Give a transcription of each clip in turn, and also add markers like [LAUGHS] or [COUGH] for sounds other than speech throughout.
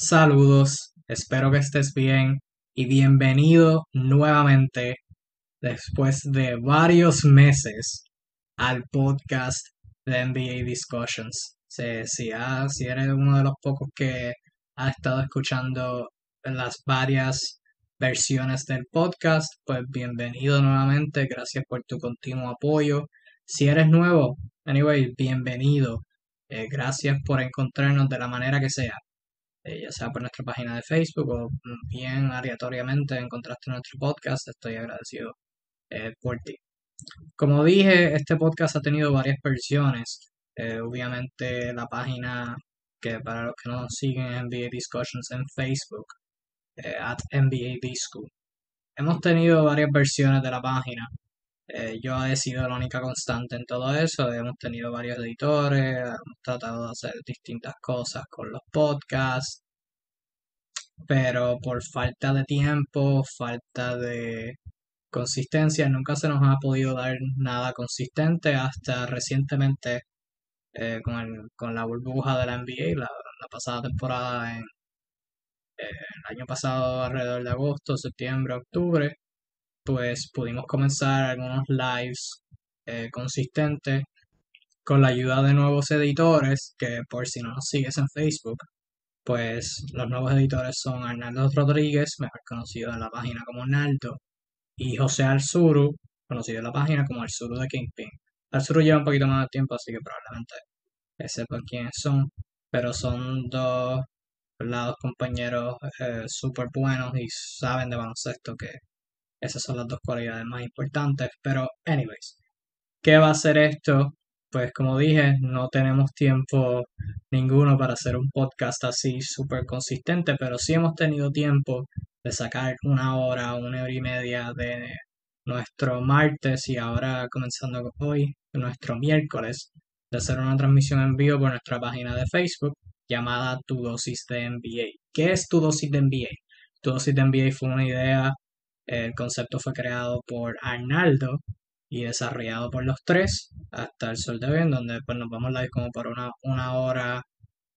Saludos, espero que estés bien y bienvenido nuevamente después de varios meses al podcast de NBA Discussions. Si, si eres uno de los pocos que ha estado escuchando las varias versiones del podcast, pues bienvenido nuevamente, gracias por tu continuo apoyo. Si eres nuevo, anyway, bienvenido. Eh, gracias por encontrarnos de la manera que sea. Eh, ya sea por nuestra página de Facebook o bien aleatoriamente encontraste nuestro podcast, estoy agradecido eh, por ti. Como dije, este podcast ha tenido varias versiones. Eh, obviamente la página que para los que no siguen NBA Discussions en Facebook, at NBA Disco. Hemos tenido varias versiones de la página. Yo he sido la única constante en todo eso. Hemos tenido varios editores, hemos tratado de hacer distintas cosas con los podcasts pero por falta de tiempo, falta de consistencia, nunca se nos ha podido dar nada consistente hasta recientemente eh, con, el, con la burbuja de la NBA, la, pasada temporada en eh, el año pasado alrededor de agosto, septiembre, octubre, pues pudimos comenzar algunos lives eh, consistentes con la ayuda de nuevos editores que por si no nos sigues en Facebook pues los nuevos editores son Arnaldo Rodríguez, mejor conocido en la página como Naldo, y José Alzuru, conocido en la página como Alzuru de Kingpin. Alzuru lleva un poquito más de tiempo, así que probablemente sepan quiénes son, pero son dos, lados compañeros eh, súper buenos y saben de baloncesto que esas son las dos cualidades más importantes. Pero, anyways, ¿qué va a hacer esto? pues como dije, no tenemos tiempo ninguno para hacer un podcast así súper consistente, pero sí hemos tenido tiempo de sacar una hora, una hora y media de nuestro martes y ahora comenzando hoy, nuestro miércoles, de hacer una transmisión en vivo por nuestra página de Facebook llamada Tu Dosis de NBA. ¿Qué es Tu Dosis de NBA? Tu Dosis de NBA fue una idea, el concepto fue creado por Arnaldo, y desarrollado por los tres hasta el sol de hoy, en donde pues nos vamos live como por una, una hora,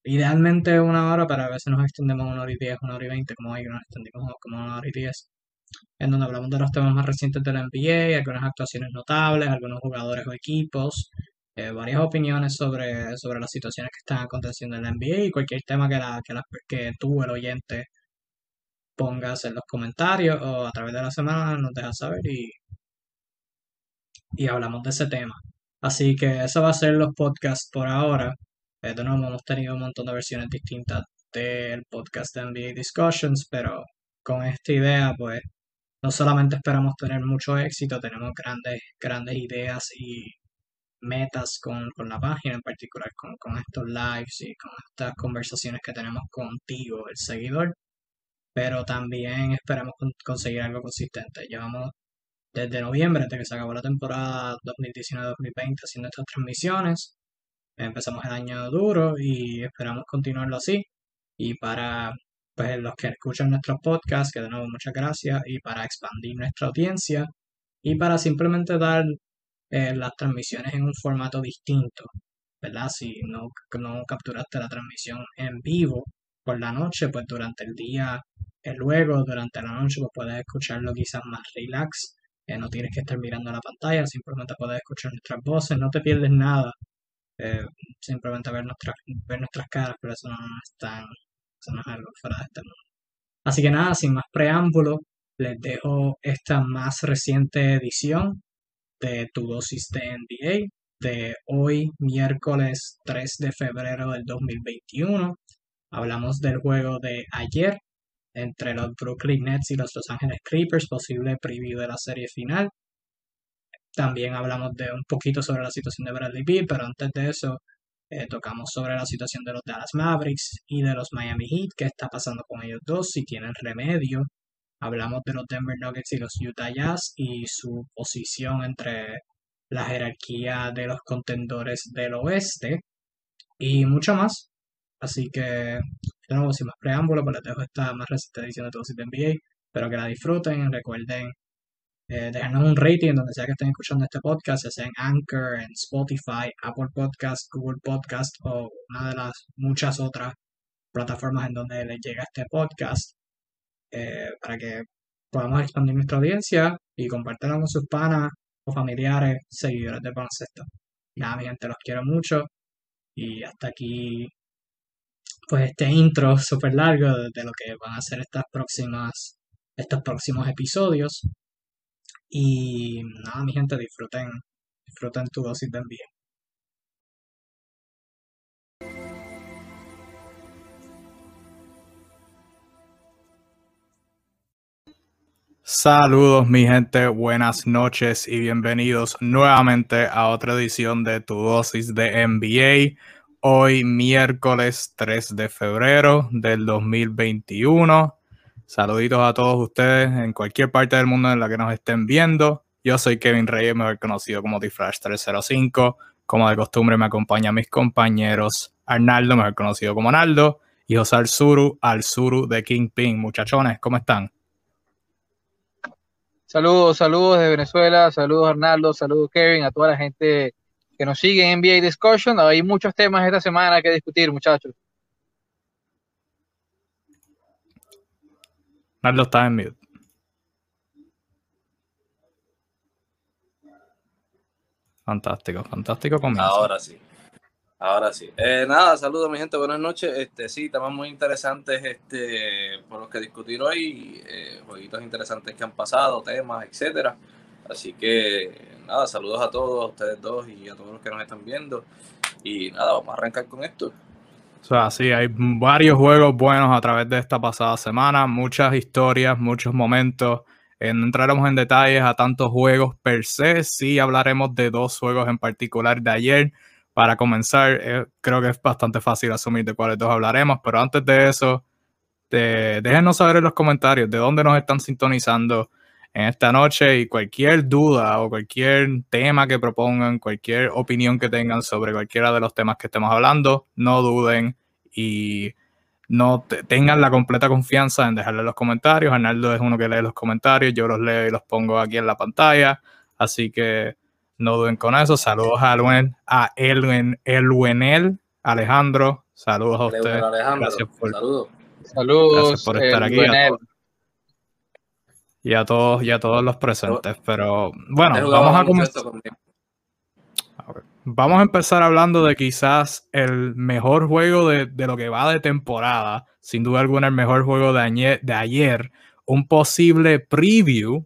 idealmente una hora, pero a veces nos extendemos una hora y diez, una hora y veinte, como hoy nos extendimos como una hora y diez, en donde hablamos de los temas más recientes de la NBA, algunas actuaciones notables, algunos jugadores o equipos, eh, varias opiniones sobre, sobre las situaciones que están aconteciendo en la NBA y cualquier tema que, la, que, la, que tú, el oyente, pongas en los comentarios o a través de la semana nos dejas saber y y hablamos de ese tema. Así que eso va a ser los podcasts por ahora. Eh, de nuevo, hemos tenido un montón de versiones distintas del podcast de NBA Discussions, pero con esta idea, pues, no solamente esperamos tener mucho éxito, tenemos grandes, grandes ideas y metas con, la página, en particular con, con, estos lives y con estas conversaciones que tenemos contigo, el seguidor, pero también esperamos conseguir algo consistente. Llevamos desde noviembre, desde que se acabó la temporada 2019-2020 haciendo estas transmisiones. Empezamos el año duro y esperamos continuarlo así. Y para pues, los que escuchan nuestros podcasts, que de nuevo muchas gracias, y para expandir nuestra audiencia y para simplemente dar eh, las transmisiones en un formato distinto, ¿verdad? Si no, no capturaste la transmisión en vivo por la noche, pues durante el día, luego durante la noche, pues puedes escucharlo quizás más relax eh, no tienes que estar mirando la pantalla, simplemente puedes escuchar nuestras voces, no te pierdes nada. Eh, simplemente ver nuestras, ver nuestras caras, pero eso no, es tan, eso no es algo fuera de este mundo. Así que nada, sin más preámbulo, les dejo esta más reciente edición de Tu Dosis de NBA de hoy, miércoles 3 de febrero del 2021. Hablamos del juego de ayer, entre los Brooklyn Nets y los Los Angeles Clippers, posible preview de la serie final. También hablamos de un poquito sobre la situación de Bradley Beal, pero antes de eso eh, tocamos sobre la situación de los Dallas Mavericks y de los Miami Heat, qué está pasando con ellos dos, si tienen remedio. Hablamos de los Denver Nuggets y los Utah Jazz y su posición entre la jerarquía de los contendores del oeste y mucho más. Así que, de nuevo, sin más preámbulos, pues les dejo esta más reciente edición de Todos de NBA. Espero que la disfruten. Recuerden eh, dejarnos un rating donde sea que estén escuchando este podcast, ya sea en Anchor, en Spotify, Apple Podcast, Google Podcast o una de las muchas otras plataformas en donde les llega este podcast eh, para que podamos expandir nuestra audiencia y compartirlo con sus panas o familiares, seguidores de baloncesto. Nada, mi gente, los quiero mucho y hasta aquí pues este intro súper largo de, lo que van a ser estas próximas estos próximos episodios. Y nada mi gente disfruten disfruten tu dosis de Saludos mi gente, buenas noches y bienvenidos nuevamente a otra edición de Tu dosis de NBA. Hoy miércoles 3 de febrero del 2021. Saluditos a todos ustedes en cualquier parte del mundo en la que nos estén viendo. Yo soy Kevin Reyes, mejor conocido como Diflash 305. Como de costumbre me acompañan mis compañeros Arnaldo, mejor conocido como Arnaldo, y José Alzuru, Alzuru de Kingpin. Muchachones, ¿cómo están? Saludos, saludos de Venezuela, saludos Arnaldo, saludos Kevin, a toda la gente que nos sigue en NBA Discussion. Hay muchos temas esta semana que discutir, muchachos. Arnaldo está en mute. Fantástico, fantástico comienzo. Ahora sí. Ahora sí. Eh, nada, saludos mi gente, buenas noches. Este, sí, temas muy interesantes este, por los que discutir hoy, eh, jueguitos interesantes que han pasado, temas, etcétera. Así que nada, saludos a todos, a ustedes dos y a todos los que nos están viendo. Y nada, vamos a arrancar con esto. O sea, sí, hay varios juegos buenos a través de esta pasada semana, muchas historias, muchos momentos. Eh, no entraremos en detalles a tantos juegos per se, sí hablaremos de dos juegos en particular de ayer para comenzar, eh, creo que es bastante fácil asumir de cuáles dos hablaremos, pero antes de eso, déjenos saber en los comentarios de dónde nos están sintonizando en esta noche y cualquier duda o cualquier tema que propongan, cualquier opinión que tengan sobre cualquiera de los temas que estemos hablando, no duden y no tengan la completa confianza en dejarle los comentarios. Arnaldo es uno que lee los comentarios, yo los leo y los pongo aquí en la pantalla, así que no duden con eso. Saludos a Elwen, a Elwen, Elwenel, Alejandro. Saludos a ustedes. Gracias por, Saludos. Saludos por estar aquí. Y a todos, y a todos los presentes. Pero bueno, vamos a comenzar. Vamos a empezar hablando de quizás el mejor juego de, de, lo que va de temporada. Sin duda alguna, el mejor juego de ayer, de ayer. Un posible preview,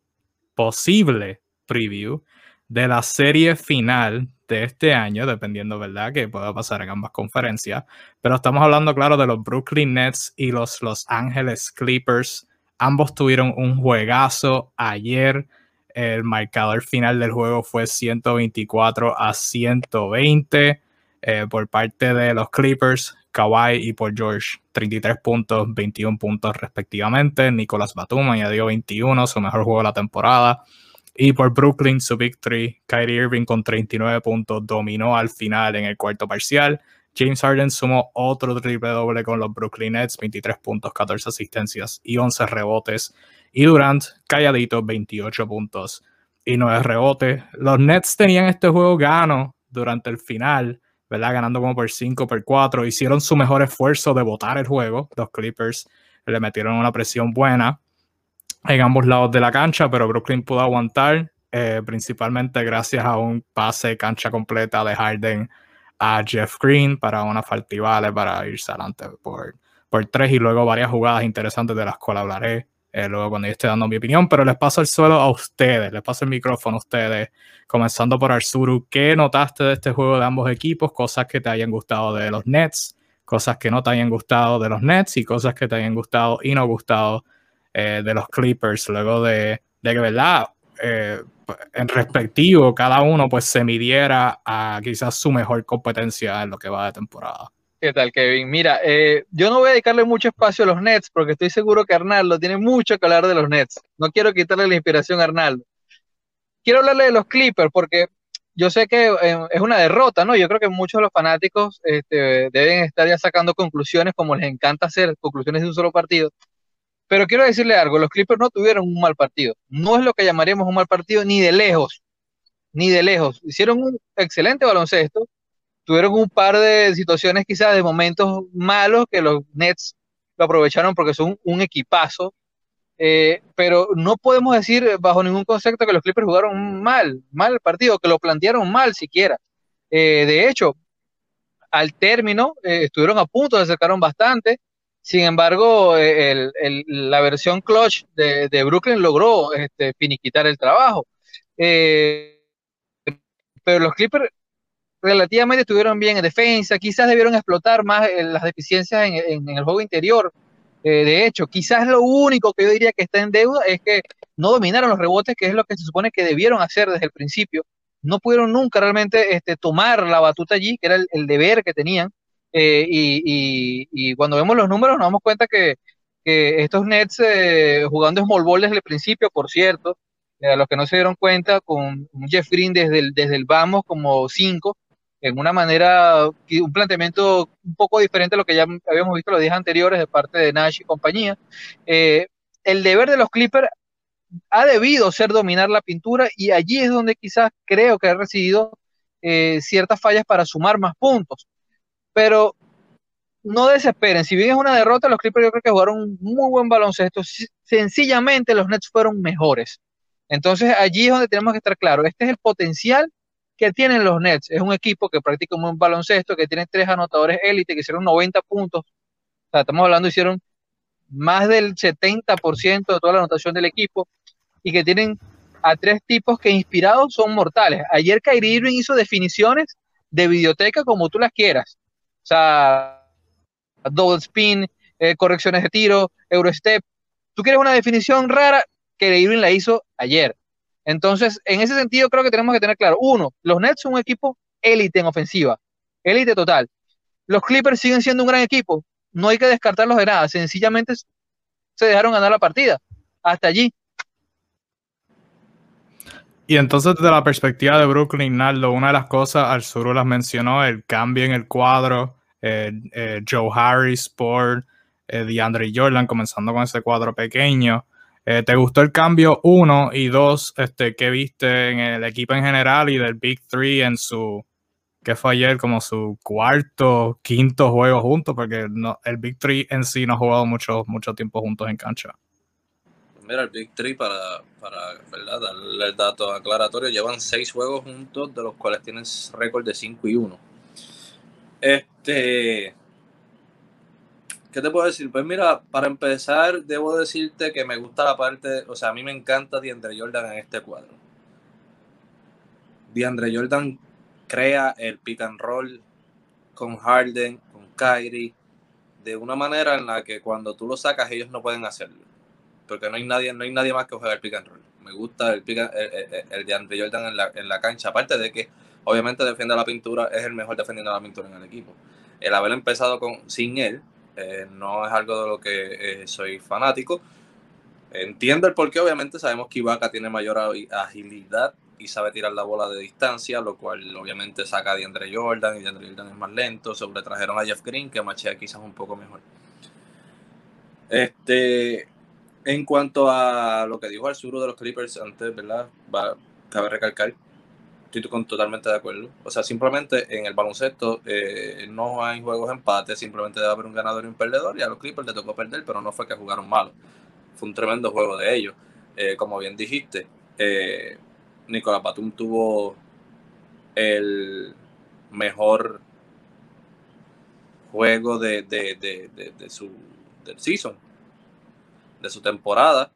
posible preview de la serie final de este año, dependiendo, ¿verdad?, que pueda pasar en ambas conferencias. Pero estamos hablando, claro, de los Brooklyn Nets y los Los Angeles Clippers. Ambos tuvieron un juegazo ayer. El marcador final del juego fue 124 a 120 eh, por parte de los Clippers, Kawhi y por George. 33 puntos, 21 puntos respectivamente. Nicolás Batum añadió 21, su mejor juego de la temporada. Y por Brooklyn, su victory, Kyrie Irving con 39 puntos dominó al final en el cuarto parcial. James Harden sumó otro triple doble con los Brooklyn Nets, 23 puntos, 14 asistencias y 11 rebotes. Y Durant, calladito, 28 puntos y 9 rebotes. Los Nets tenían este juego gano durante el final, ¿verdad? Ganando como por 5, por 4. Hicieron su mejor esfuerzo de botar el juego. Los Clippers le metieron una presión buena en ambos lados de la cancha, pero Brooklyn pudo aguantar, eh, principalmente gracias a un pase cancha completa de Harden a Jeff Green para una falta y vale para irse adelante por, por tres y luego varias jugadas interesantes de las cuales hablaré eh, luego cuando yo esté dando mi opinión, pero les paso el suelo a ustedes, les paso el micrófono a ustedes, comenzando por Arzuru, ¿qué notaste de este juego de ambos equipos? Cosas que te hayan gustado de los Nets, cosas que no te hayan gustado de los Nets y cosas que te hayan gustado y no gustado eh, de los Clippers, luego de, de que, ¿verdad? Eh, en respectivo, cada uno pues se midiera a quizás su mejor competencia en lo que va de temporada. ¿Qué tal, Kevin? Mira, eh, yo no voy a dedicarle mucho espacio a los Nets porque estoy seguro que Arnaldo tiene mucho que hablar de los Nets. No quiero quitarle la inspiración a Arnaldo. Quiero hablarle de los Clippers porque yo sé que es una derrota, ¿no? Yo creo que muchos de los fanáticos este, deben estar ya sacando conclusiones como les encanta hacer, conclusiones de un solo partido. Pero quiero decirle algo, los Clippers no tuvieron un mal partido. No es lo que llamaríamos un mal partido ni de lejos, ni de lejos. Hicieron un excelente baloncesto, tuvieron un par de situaciones quizás de momentos malos que los Nets lo aprovecharon porque son un equipazo, eh, pero no podemos decir bajo ningún concepto que los Clippers jugaron mal, mal el partido, que lo plantearon mal siquiera. Eh, de hecho, al término estuvieron a punto, se acercaron bastante, sin embargo, la versión clutch de, Brooklyn logró este, finiquitar el trabajo. pero los Clippers relativamente estuvieron bien en defensa, quizás debieron explotar más eh, las deficiencias en, el juego interior. Eh, de hecho, quizás lo único que yo diría que está en deuda es que no dominaron los rebotes, que es lo que se supone que debieron hacer desde el principio. No pudieron nunca realmente este, tomar la batuta allí, que era el, deber que tenían. Eh, y, cuando vemos los números nos damos cuenta que, estos Nets jugando small ball desde el principio, por cierto, a los que no se dieron cuenta, con Jeff Green desde el, desde el vamos como 5, en una manera, un planteamiento un poco diferente a lo que ya habíamos visto los días anteriores de parte de Nash y compañía. Eh, el deber de los Clippers ha debido ser dominar la pintura y allí es donde quizás creo que ha recibido eh, ciertas fallas para sumar más puntos. Pero no desesperen, si bien es una derrota, los Clippers yo creo que jugaron un muy buen baloncesto, sencillamente los Nets fueron mejores. Entonces allí es donde tenemos que estar claros, este es el potencial que tienen los Nets. Es un equipo que practica un baloncesto, que tiene tres anotadores élite, que hicieron 90 puntos. O sea, estamos hablando, hicieron más del 70% de toda la anotación del equipo y que tienen a tres tipos que inspirados son mortales. Ayer Kyrie Irving hizo definiciones de biblioteca como tú las quieras. O sea, double spin, eh, correcciones de tiro, Eurostep. Tú quieres una definición rara, Kyrie Irving la hizo ayer. Entonces, en ese sentido, creo que tenemos que tener claro, uno, los Nets son un equipo élite en ofensiva, élite total. Los Clippers siguen siendo un gran equipo, no hay que descartarlos de nada, sencillamente se dejaron ganar la partida. Hasta allí. Y entonces, desde la perspectiva de Brooklyn, Naldo, una de las cosas, al sur las mencionó, el cambio en el cuadro, eh, eh, Joe Harris por eh, DeAndre Jordan, comenzando con ese cuadro pequeño. Eh, ¿Te gustó el cambio? Uno y dos, este, ¿qué viste en el equipo en general y del Big Three en su, que fue ayer como su cuarto, quinto juego juntos? Porque no, el Big Three en sí no ha jugado mucho, mucho tiempo juntos en cancha. Mira, el Big Three, para, para ¿verdad? darle el dato aclaratorio, llevan seis juegos juntos, de los cuales tienes récord de 5 y 1. Este, ¿Qué te puedo decir? Pues mira, para empezar, debo decirte que me gusta la parte, o sea, a mí me encanta DeAndre Jordan en este cuadro. DeAndre Jordan crea el pick and roll con Harden, con Kyrie, de una manera en la que cuando tú lo sacas ellos no pueden hacerlo. Porque no hay nadie, no hay nadie más que juegue el pick and roll. Me gusta el, pick el, DeAndre Jordan en la, en la cancha. Aparte de que obviamente defiende la pintura, es el mejor defendiendo la pintura en el equipo. El haber empezado con, sin él, eh, no es algo de lo que eh, soy fanático. Entiendo el porqué, obviamente sabemos que Ibaka tiene mayor agilidad y sabe tirar la bola de distancia, lo cual obviamente saca a DeAndre Jordan y DeAndre Jordan es más lento. Sobretrajeron a Jeff Green, que machea quizás un poco mejor. Este, en cuanto a lo que dijo Arzuro de los Clippers antes, ¿verdad? Va, cabe recalcar estoy totalmente de acuerdo. O sea, simplemente en el baloncesto eh, no hay juegos empate, simplemente debe haber un ganador y un perdedor. Y a los Clippers les tocó perder, pero no fue que jugaron mal. Fue un tremendo juego de ellos. Eh, como bien dijiste, eh, Nicolás Batum tuvo el mejor juego de, de, su del season, de su temporada.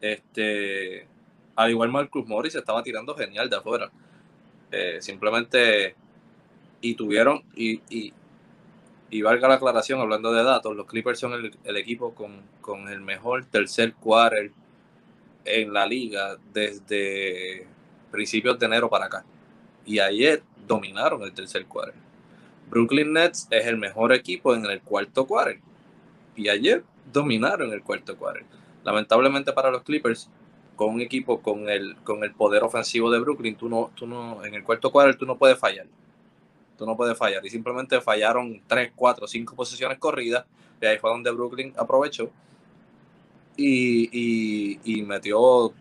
Este, al igual Marcus Morris estaba tirando genial de afuera. Eh, simplemente, y tuvieron, y, y, valga la aclaración, hablando de datos, los Clippers son el, equipo con, el mejor tercer quarter en la liga desde principios de enero para acá. Y ayer dominaron el tercer quarter. Brooklyn Nets es el mejor equipo en el cuarto quarter. Y ayer dominaron el cuarto quarter. Lamentablemente para los Clippers, con un equipo con el, con el poder ofensivo de Brooklyn, tú no, tú no, en el cuarto cuadro tú no puedes fallar. Tú no puedes fallar. Y simplemente fallaron 3, 4, 5 posiciones corridas. Y ahí fue donde Brooklyn aprovechó. Y, y, metió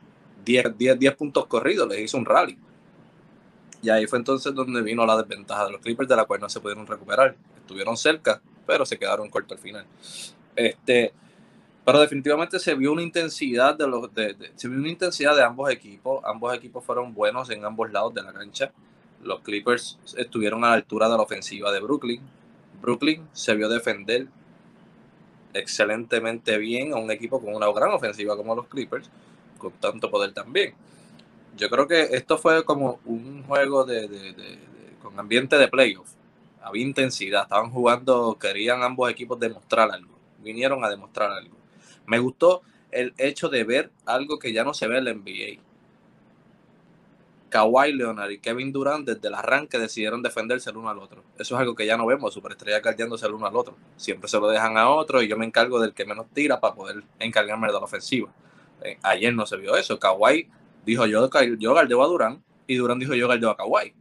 10, 10, 10 puntos corridos, les hizo un rally. Y ahí fue entonces donde vino la desventaja de los Clippers, de la cual no se pudieron recuperar. Estuvieron cerca, pero se quedaron cortos al final. Este, pero definitivamente se vio una intensidad de los se vio una intensidad de ambos equipos. Ambos equipos fueron buenos en ambos lados de la cancha. Los Clippers estuvieron a la altura de la ofensiva de Brooklyn. Brooklyn se vio defender excelentemente bien a un equipo con una gran ofensiva como los Clippers, con tanto poder también. Yo creo que esto fue como un juego de, con ambiente de playoff. Había intensidad, estaban jugando, querían ambos equipos demostrar algo, vinieron a demostrar algo. Me gustó el hecho de ver algo que ya no se ve en la NBA. Kawhi Leonard y Kevin Durant desde el arranque decidieron defenderse el uno al otro. Eso es algo que ya no vemos, superestrellas caldeándose el uno al otro. Siempre se lo dejan a otro y yo me encargo del que menos tira para poder encargarme de la ofensiva. Eh, ayer no se vio eso. Kawhi dijo yo, yo galdeo a Durant y Durant dijo yo galdeo a Kawhi.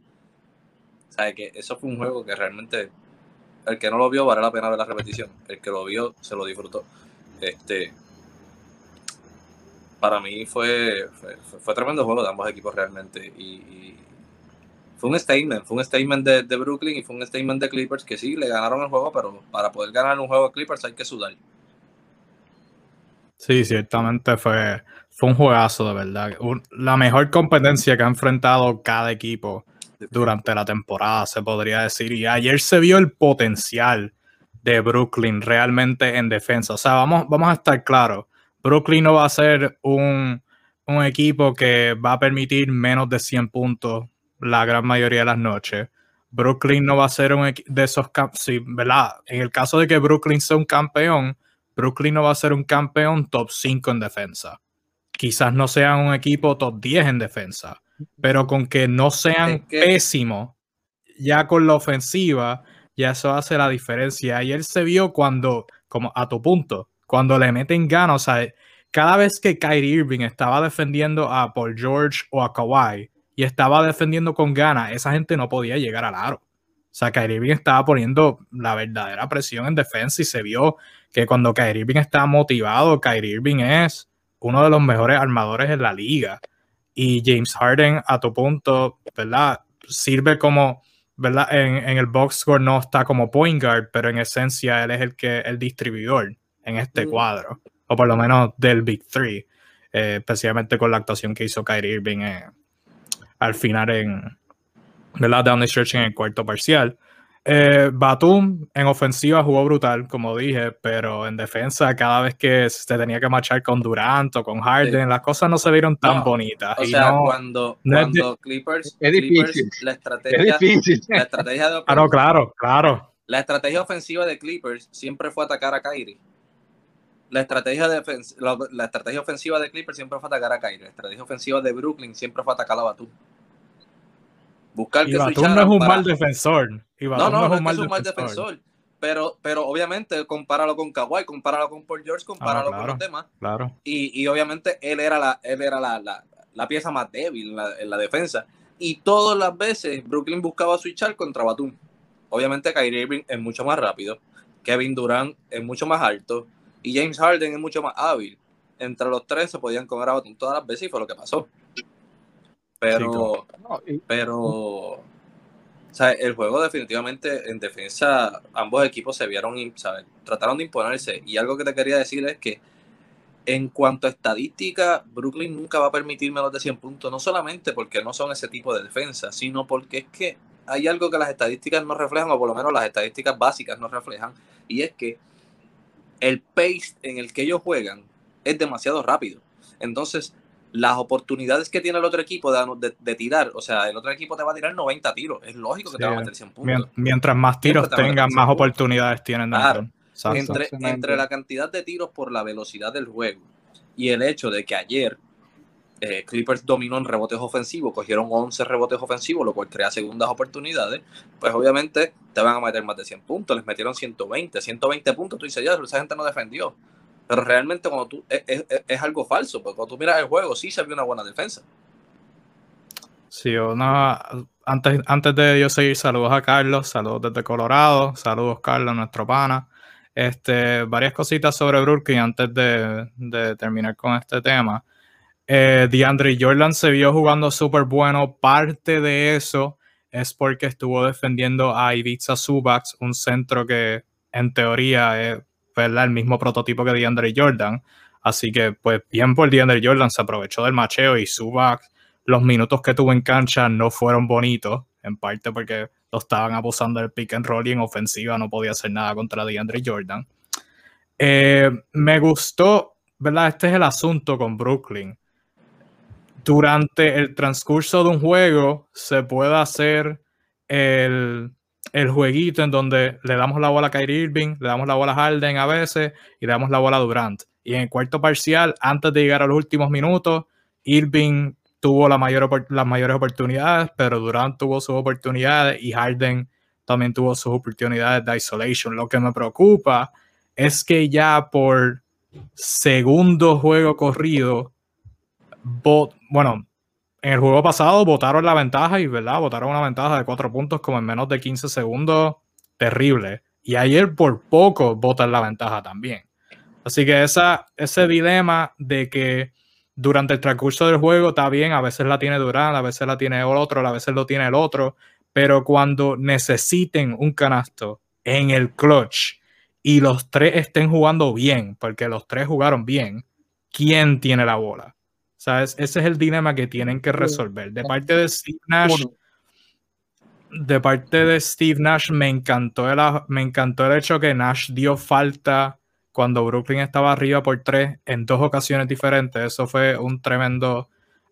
O sea, que eso fue un juego que realmente el que no lo vio vale la pena ver la repetición. El que lo vio se lo disfrutó. Este, para mí fue, fue, tremendo juego de ambos equipos realmente. Y, fue un statement, fue un statement de, de, Brooklyn y fue un statement de Clippers que sí, le ganaron el juego, pero para poder ganar un juego de Clippers hay que sudar. Sí, ciertamente fue, fue un juegazo, de verdad. la mejor competencia que ha enfrentado cada equipo durante la temporada, se podría decir. Y ayer se vio el potencial de Brooklyn realmente en defensa. O sea, vamos, vamos a estar claros. Brooklyn no va a ser un, equipo que va a permitir menos de 100 puntos la gran mayoría de las noches. Brooklyn no va a ser un de esos sí, ¿verdad? En el caso de que Brooklyn sea un campeón, Brooklyn no va a ser un campeón top 5 en defensa. Quizás no sean un equipo top 10 en defensa, pero con que no sean pésimos ya con la ofensiva, ya eso hace la diferencia. Ayer se vio cuando, como a tu punto, cuando le meten ganas, o sea, cada vez que Kyrie Irving estaba defendiendo a Paul George o a Kawhi y estaba defendiendo con ganas, esa gente no podía llegar al aro. O sea, Kyrie Irving estaba poniendo la verdadera presión en defensa y se vio que cuando Kyrie Irving está motivado, Kyrie Irving es uno de los mejores armadores en la liga. Y James Harden, a tu punto, ¿verdad? Sirve como, ¿verdad? En, en el box score no está como point guard, pero en esencia él es el que el distribuidor en este cuadro, o por lo menos del Big Three, eh, especialmente con la actuación que hizo Kyrie Irving eh, al final en ¿verdad? Down the Church en el cuarto parcial. Eh, Batum en ofensiva jugó brutal, como dije, pero en defensa, cada vez que se tenía que marchar con Durant o con Harden, las cosas no se vieron tan bonitas. O sea, cuando, cuando Clippers, es difícil. la estrategia, La estrategia de [LAUGHS] claro, claro, claro. La estrategia ofensiva de Clippers siempre fue atacar a Kyrie la estrategia, la, estrategia ofensiva de Clippers siempre fue atacar a Kyrie. La estrategia ofensiva de Brooklyn siempre fue atacar a Batum. Buscar que Batum no es un mal defensor. no, no, no, es, un mal, defensor. Pero, pero obviamente, compáralo con Kawhi, compáralo con Paul George, compáralo ah, con los demás. Claro. Y, y, obviamente él era la, él era la, la, la pieza más débil en la, en la, defensa. Y todas las veces Brooklyn buscaba switchar contra Batum. Obviamente Kyrie Irving es mucho más rápido. Kevin Durant es mucho más alto y James Harden es mucho más hábil. Entre los tres se podían comer a Batum todas las veces y fue lo que pasó. Pero, pero, o sea, el juego definitivamente en defensa, ambos equipos se vieron, ¿sabes? trataron de imponerse. Y algo que te quería decir es que en cuanto a estadística, Brooklyn nunca va a permitir menos de 100 puntos, no solamente porque no son ese tipo de defensa, sino porque es que hay algo que las estadísticas no reflejan, o por lo menos las estadísticas básicas no reflejan, y es que el pace en el que ellos juegan es demasiado rápido. Entonces, las oportunidades que tiene el otro equipo de, tirar, o sea, el otro equipo te va a tirar 90 tiros, es lógico que te va a meter 100 puntos. Mientras más tiros tengan, más oportunidades tienen. Claro. Entre, entre la cantidad de tiros por la velocidad del juego y el hecho de que ayer eh, Clippers dominó en rebotes ofensivos, cogieron 11 rebotes ofensivos, lo cual crea segundas oportunidades, pues obviamente te van a meter más de 100 puntos, les metieron 120, 120 puntos, tú dices, ya, esa gente no defendió. Pero realmente cuando tú, es, algo falso, porque cuando tú miras el juego, sí se vio una buena defensa. Sí, antes, antes de yo seguir, saludos a Carlos, saludos desde Colorado, saludos Carlos, nuestro pana. Este, varias cositas sobre Brooklyn antes de, de terminar con este tema. Eh, DeAndre Jordan se vio jugando súper bueno. Parte de eso es porque estuvo defendiendo a Ibiza Subax, un centro que en teoría es el mismo prototipo que DeAndre Jordan. Así que, pues, bien por DeAndre Jordan se aprovechó del macheo y Subax, los minutos que tuvo en cancha no fueron bonitos, en parte porque lo estaban abusando del pick and roll y en ofensiva no podía hacer nada contra DeAndre Jordan. Eh, me gustó, ¿verdad? Este es el asunto con Brooklyn. Durante el transcurso de un juego se puede hacer el, el jueguito en donde le damos la bola a Kyrie Irving, le damos la bola a Harden a veces y le damos la bola a Durant. Y en el cuarto parcial, antes de llegar a los últimos minutos, Irving tuvo la mayor, las mayores oportunidades, pero Durant tuvo sus oportunidades y Harden también tuvo sus oportunidades de isolation. Lo que me preocupa es que ya por segundo juego corrido, bueno, en el juego pasado votaron la ventaja y, ¿verdad? Votaron una ventaja de cuatro puntos como en menos de 15 segundos. Terrible. Y ayer por poco votan la ventaja también. Así que esa, ese dilema de que durante el transcurso del juego está bien, a veces la tiene Durán, a veces la tiene el otro, a veces lo tiene el otro, pero cuando necesiten un canasto en el clutch y los tres estén jugando bien, porque los tres jugaron bien, ¿quién tiene la bola? ¿Sabes? Ese es el dilema que tienen que resolver. De parte de Steve Nash, de parte de Steve Nash, me encantó el, me encantó el hecho que Nash dio falta cuando Brooklyn estaba arriba por tres en dos ocasiones diferentes. Eso fue un tremendo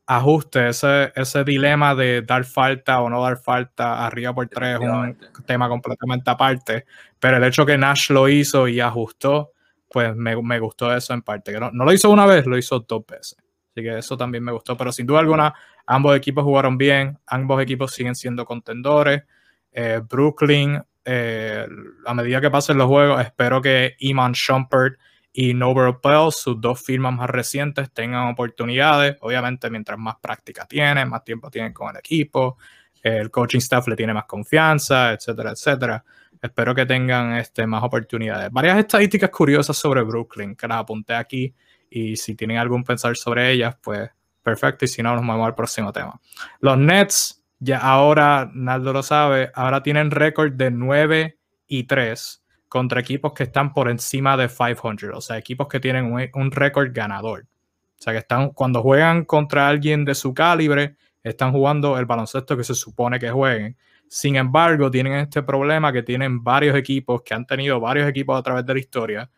ajuste. Ese, ese dilema de dar falta o no dar falta arriba por tres es un tema completamente aparte. Pero el hecho que Nash lo hizo y ajustó, pues me, me gustó eso en parte. No, no, lo hizo una vez, lo hizo dos veces. Así que eso también me gustó. Pero sin duda alguna, ambos equipos jugaron bien. Ambos equipos siguen siendo contendores. Eh, Brooklyn eh, a medida que pasen los juegos, espero que Iman Shumpert y Noble Pell, sus dos firmas más recientes, tengan oportunidades. Obviamente, mientras más práctica tienen, más tiempo tienen con el equipo, el coaching staff le tiene más confianza, etcétera, etcétera. Espero que tengan este, más oportunidades. Varias estadísticas curiosas sobre Brooklyn que las apunté aquí y si tienen algún pensar sobre ellas, pues perfecto. Y si no, nos movemos al próximo tema. Los Nets ya ahora, Naldo lo sabe, ahora tienen récord de 9 y 3 contra equipos que están por encima de 500, o sea, equipos que tienen un, récord ganador. O sea, que están, cuando juegan contra alguien de su calibre, están jugando el baloncesto que se supone que jueguen. Sin embargo, tienen este problema que tienen varios equipos, que han tenido varios equipos a través de la historia,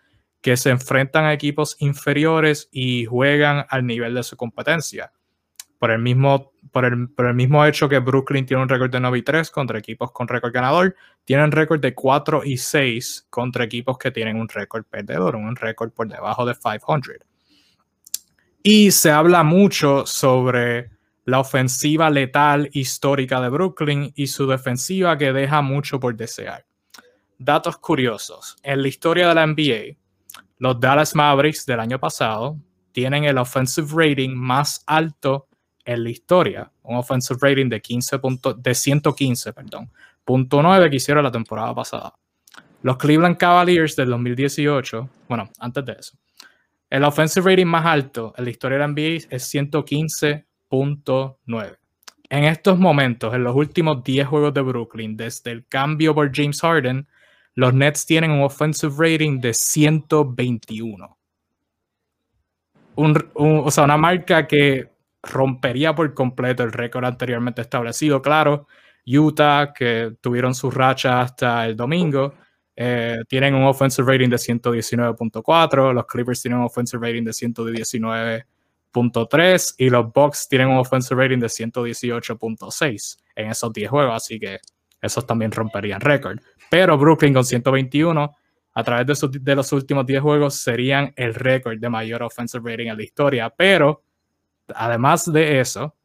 que se enfrentan a equipos inferiores y juegan al nivel de su competencia por el mismo, por el, por el mismo hecho que Brooklyn tiene un récord de 9 y 3 contra equipos con récord ganador, tienen récord de 4 y 6 contra equipos que tienen un récord perdedor, un récord por debajo de 500. Y se habla mucho sobre la ofensiva letal histórica de Brooklyn y su defensiva que deja mucho por desear. Datos curiosos. En la historia de la NBA, los Dallas Mavericks del año pasado tienen el offensive rating más alto en la historia, un offensive rating de, 15 de 115, perdón, punto 9 que hicieron la temporada pasada. Los Cleveland Cavaliers del 2018, bueno, antes de eso, el offensive rating más alto en la historia de la NBA es 115.9. En estos momentos, en los últimos 10 juegos de Brooklyn, desde el cambio por James Harden, los Nets tienen un offensive rating de 121. o sea, una marca que rompería por completo el récord anteriormente establecido. Claro, Utah, que tuvieron su racha hasta el domingo, eh, tienen un offensive rating de 119.4, los Clippers tienen un offensive rating de 119.3 y los Bucks tienen un offensive rating de 118.6 en esos 10 juegos, así que esos también romperían récord. Pero Brooklyn con 121 a través de, de los últimos 10 juegos serían el récord de mayor offensive rating en la historia, pero además de eso,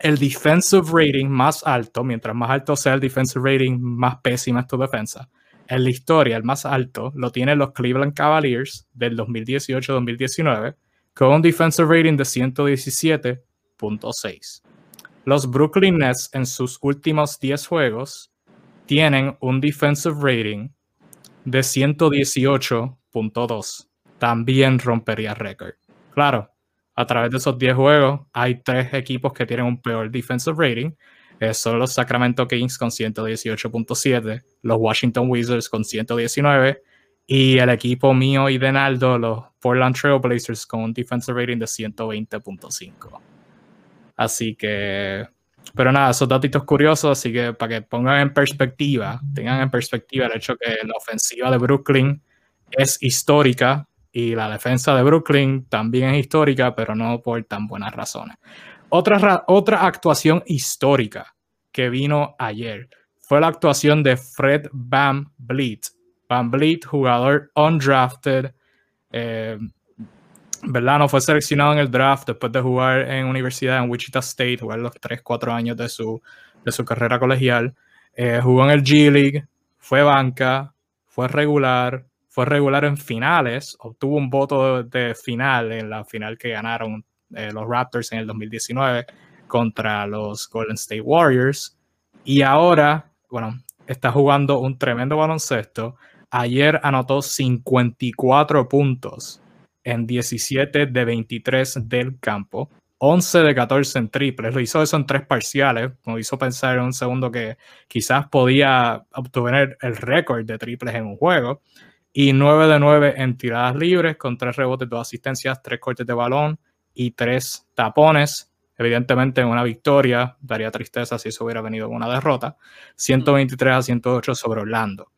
el defensive rating más alto, mientras más alto sea el defensive rating, más pésima es tu defensa. En la historia, el más alto lo tienen los Cleveland Cavaliers del 2018-2019 con un defensive rating de 117.6. Los Brooklyn Nets en sus últimos 10 juegos tienen un defensive rating de 118.2. También rompería récord. Claro, a través de esos 10 juegos, hay tres equipos que tienen un peor defensive rating. Eh, son los Sacramento Kings con 118.7, los Washington Wizards con 119 y el equipo mío y de Naldo, los Portland Trailblazers con un defensive rating de 120.5. Así que, pero nada, esos datos curiosos, así que para que pongan en perspectiva, tengan en perspectiva el hecho que la ofensiva de Brooklyn es histórica y la defensa de Brooklyn también es histórica, pero no por tan buenas razones. Otra, otra actuación histórica que vino ayer fue la actuación de Fred Van Vliet. Van Vliet, jugador undrafted, eh, ¿verdad? No fue seleccionado en el draft después de jugar en universidad en Wichita State, jugar los 3, 4 años de su, de su carrera colegial. Eh, jugó en el G League, fue banca, fue regular, fue regular en finales, obtuvo un voto de, final en la final que ganaron eh, los Raptors en el 2019 contra los Golden State Warriors. Y ahora, bueno, está jugando un tremendo baloncesto. Ayer anotó 54 puntos en 17 de 23 del campo. 11 de 14 en triples. Lo hizo eso en tres parciales. Me hizo pensar en un segundo que quizás podía obtener el récord de triples en un juego y 9 de 9 en tiradas libres con 3 rebotes, 2 asistencias, 3 cortes de balón y 3 tapones. Evidentemente en una victoria daría tristeza si eso hubiera venido una derrota. 123 a 108 sobre Orlando.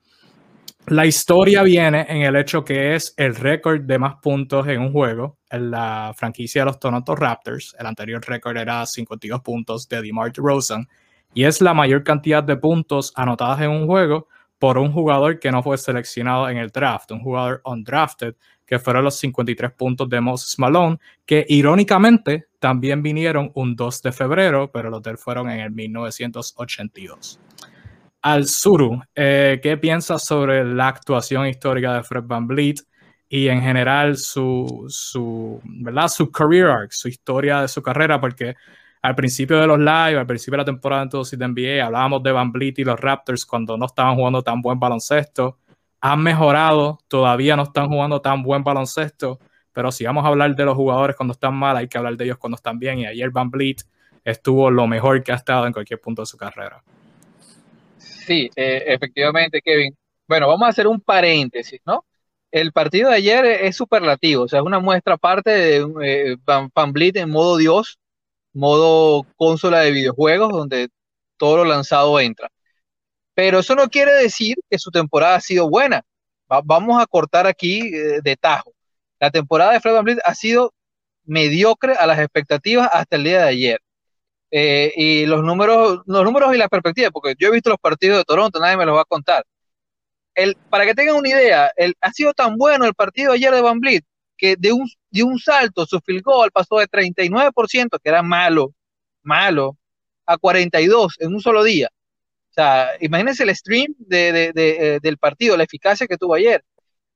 La historia viene en el hecho que es el récord de más puntos en un juego en la franquicia de los Toronto Raptors. El anterior récord era 52 puntos de DeMar DeRozan y es la mayor cantidad de puntos anotadas en un juego por un jugador que no fue seleccionado en el draft, un jugador undrafted, que fueron los 53 puntos de Moses Malone, que irónicamente también vinieron un 2 de febrero, pero los de él fueron en el 1982. Al Suru, eh, ¿qué piensas sobre la actuación histórica de Fred Van Vliet y en general su, su, ¿verdad? su career arc, su historia de su carrera? Porque al principio de los live, al principio de la temporada en todo de NBA, hablábamos de Van Vliet y los Raptors cuando no estaban jugando tan buen baloncesto. Han mejorado, todavía no están jugando tan buen baloncesto, pero si vamos a hablar de los jugadores cuando están mal, hay que hablar de ellos cuando están bien. Y ayer Van Vliet estuvo lo mejor que ha estado en cualquier punto de su carrera. Sí, eh, efectivamente, Kevin. Bueno, vamos a hacer un paréntesis, ¿no? El partido de ayer es superlativo, o sea, es una muestra aparte de eh, Van, Van Vliet en modo Dios, modo consola de videojuegos, donde todo lo lanzado entra. Pero eso no quiere decir que su temporada ha sido buena. vamos a cortar aquí eh, de tajo. La temporada de Fred VanVleet ha sido mediocre a las expectativas hasta el día de ayer. Eh, y los números, los números y la perspectiva, porque yo he visto los partidos de Toronto, nadie me los va a contar. El, para que tengan una idea, el, ha sido tan bueno el partido de ayer de Van Vliet que de un, de un salto su field goal pasó de 39%, que era malo, malo, a 42 en un solo día. O sea, imagínense el stream de, de, eh, del partido, la eficacia que tuvo ayer.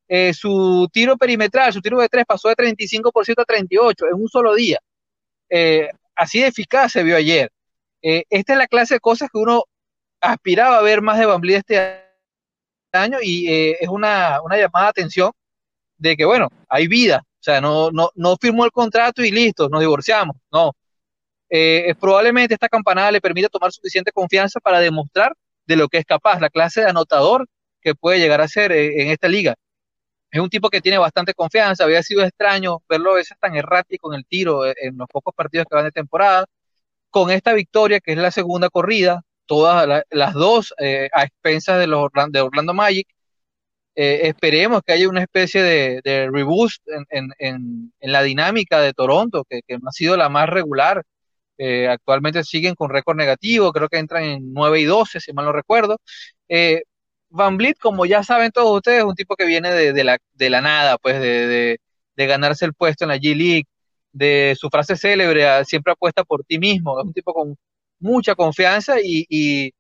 Eh, su tiro perimetral, su tiro de tres pasó de 35% a 38 en un solo día. Eh, así de eficaz se vio ayer. esta es la clase de cosas que uno aspiraba a ver más de Van este año y es una, una llamada de atención de que, bueno, hay vida, o sea, no, no, no firmó el contrato y listo, nos divorciamos, no. Eh, probablemente esta campanada le permite tomar suficiente confianza para demostrar de lo que es capaz, la clase de anotador que puede llegar a ser eh, en esta liga. Es un tipo que tiene bastante confianza, había sido extraño verlo a veces tan errático en el tiro eh, en los pocos partidos que van de temporada. Con esta victoria, que es la segunda corrida, todas las dos a expensas de los Orlando Magic, eh, esperemos que haya una especie de, de reboost en, la dinámica de Toronto, que, ha sido la más regular. Eh, actualmente siguen con récord negativo, creo que entran en 9 y 12, si mal no recuerdo. Eh, Van Vliet, como ya saben todos ustedes, es un tipo que viene de, la, nada, pues de, ganarse el puesto en la G League, de su frase célebre, siempre apuesta por ti mismo, es un tipo con mucha confianza y, y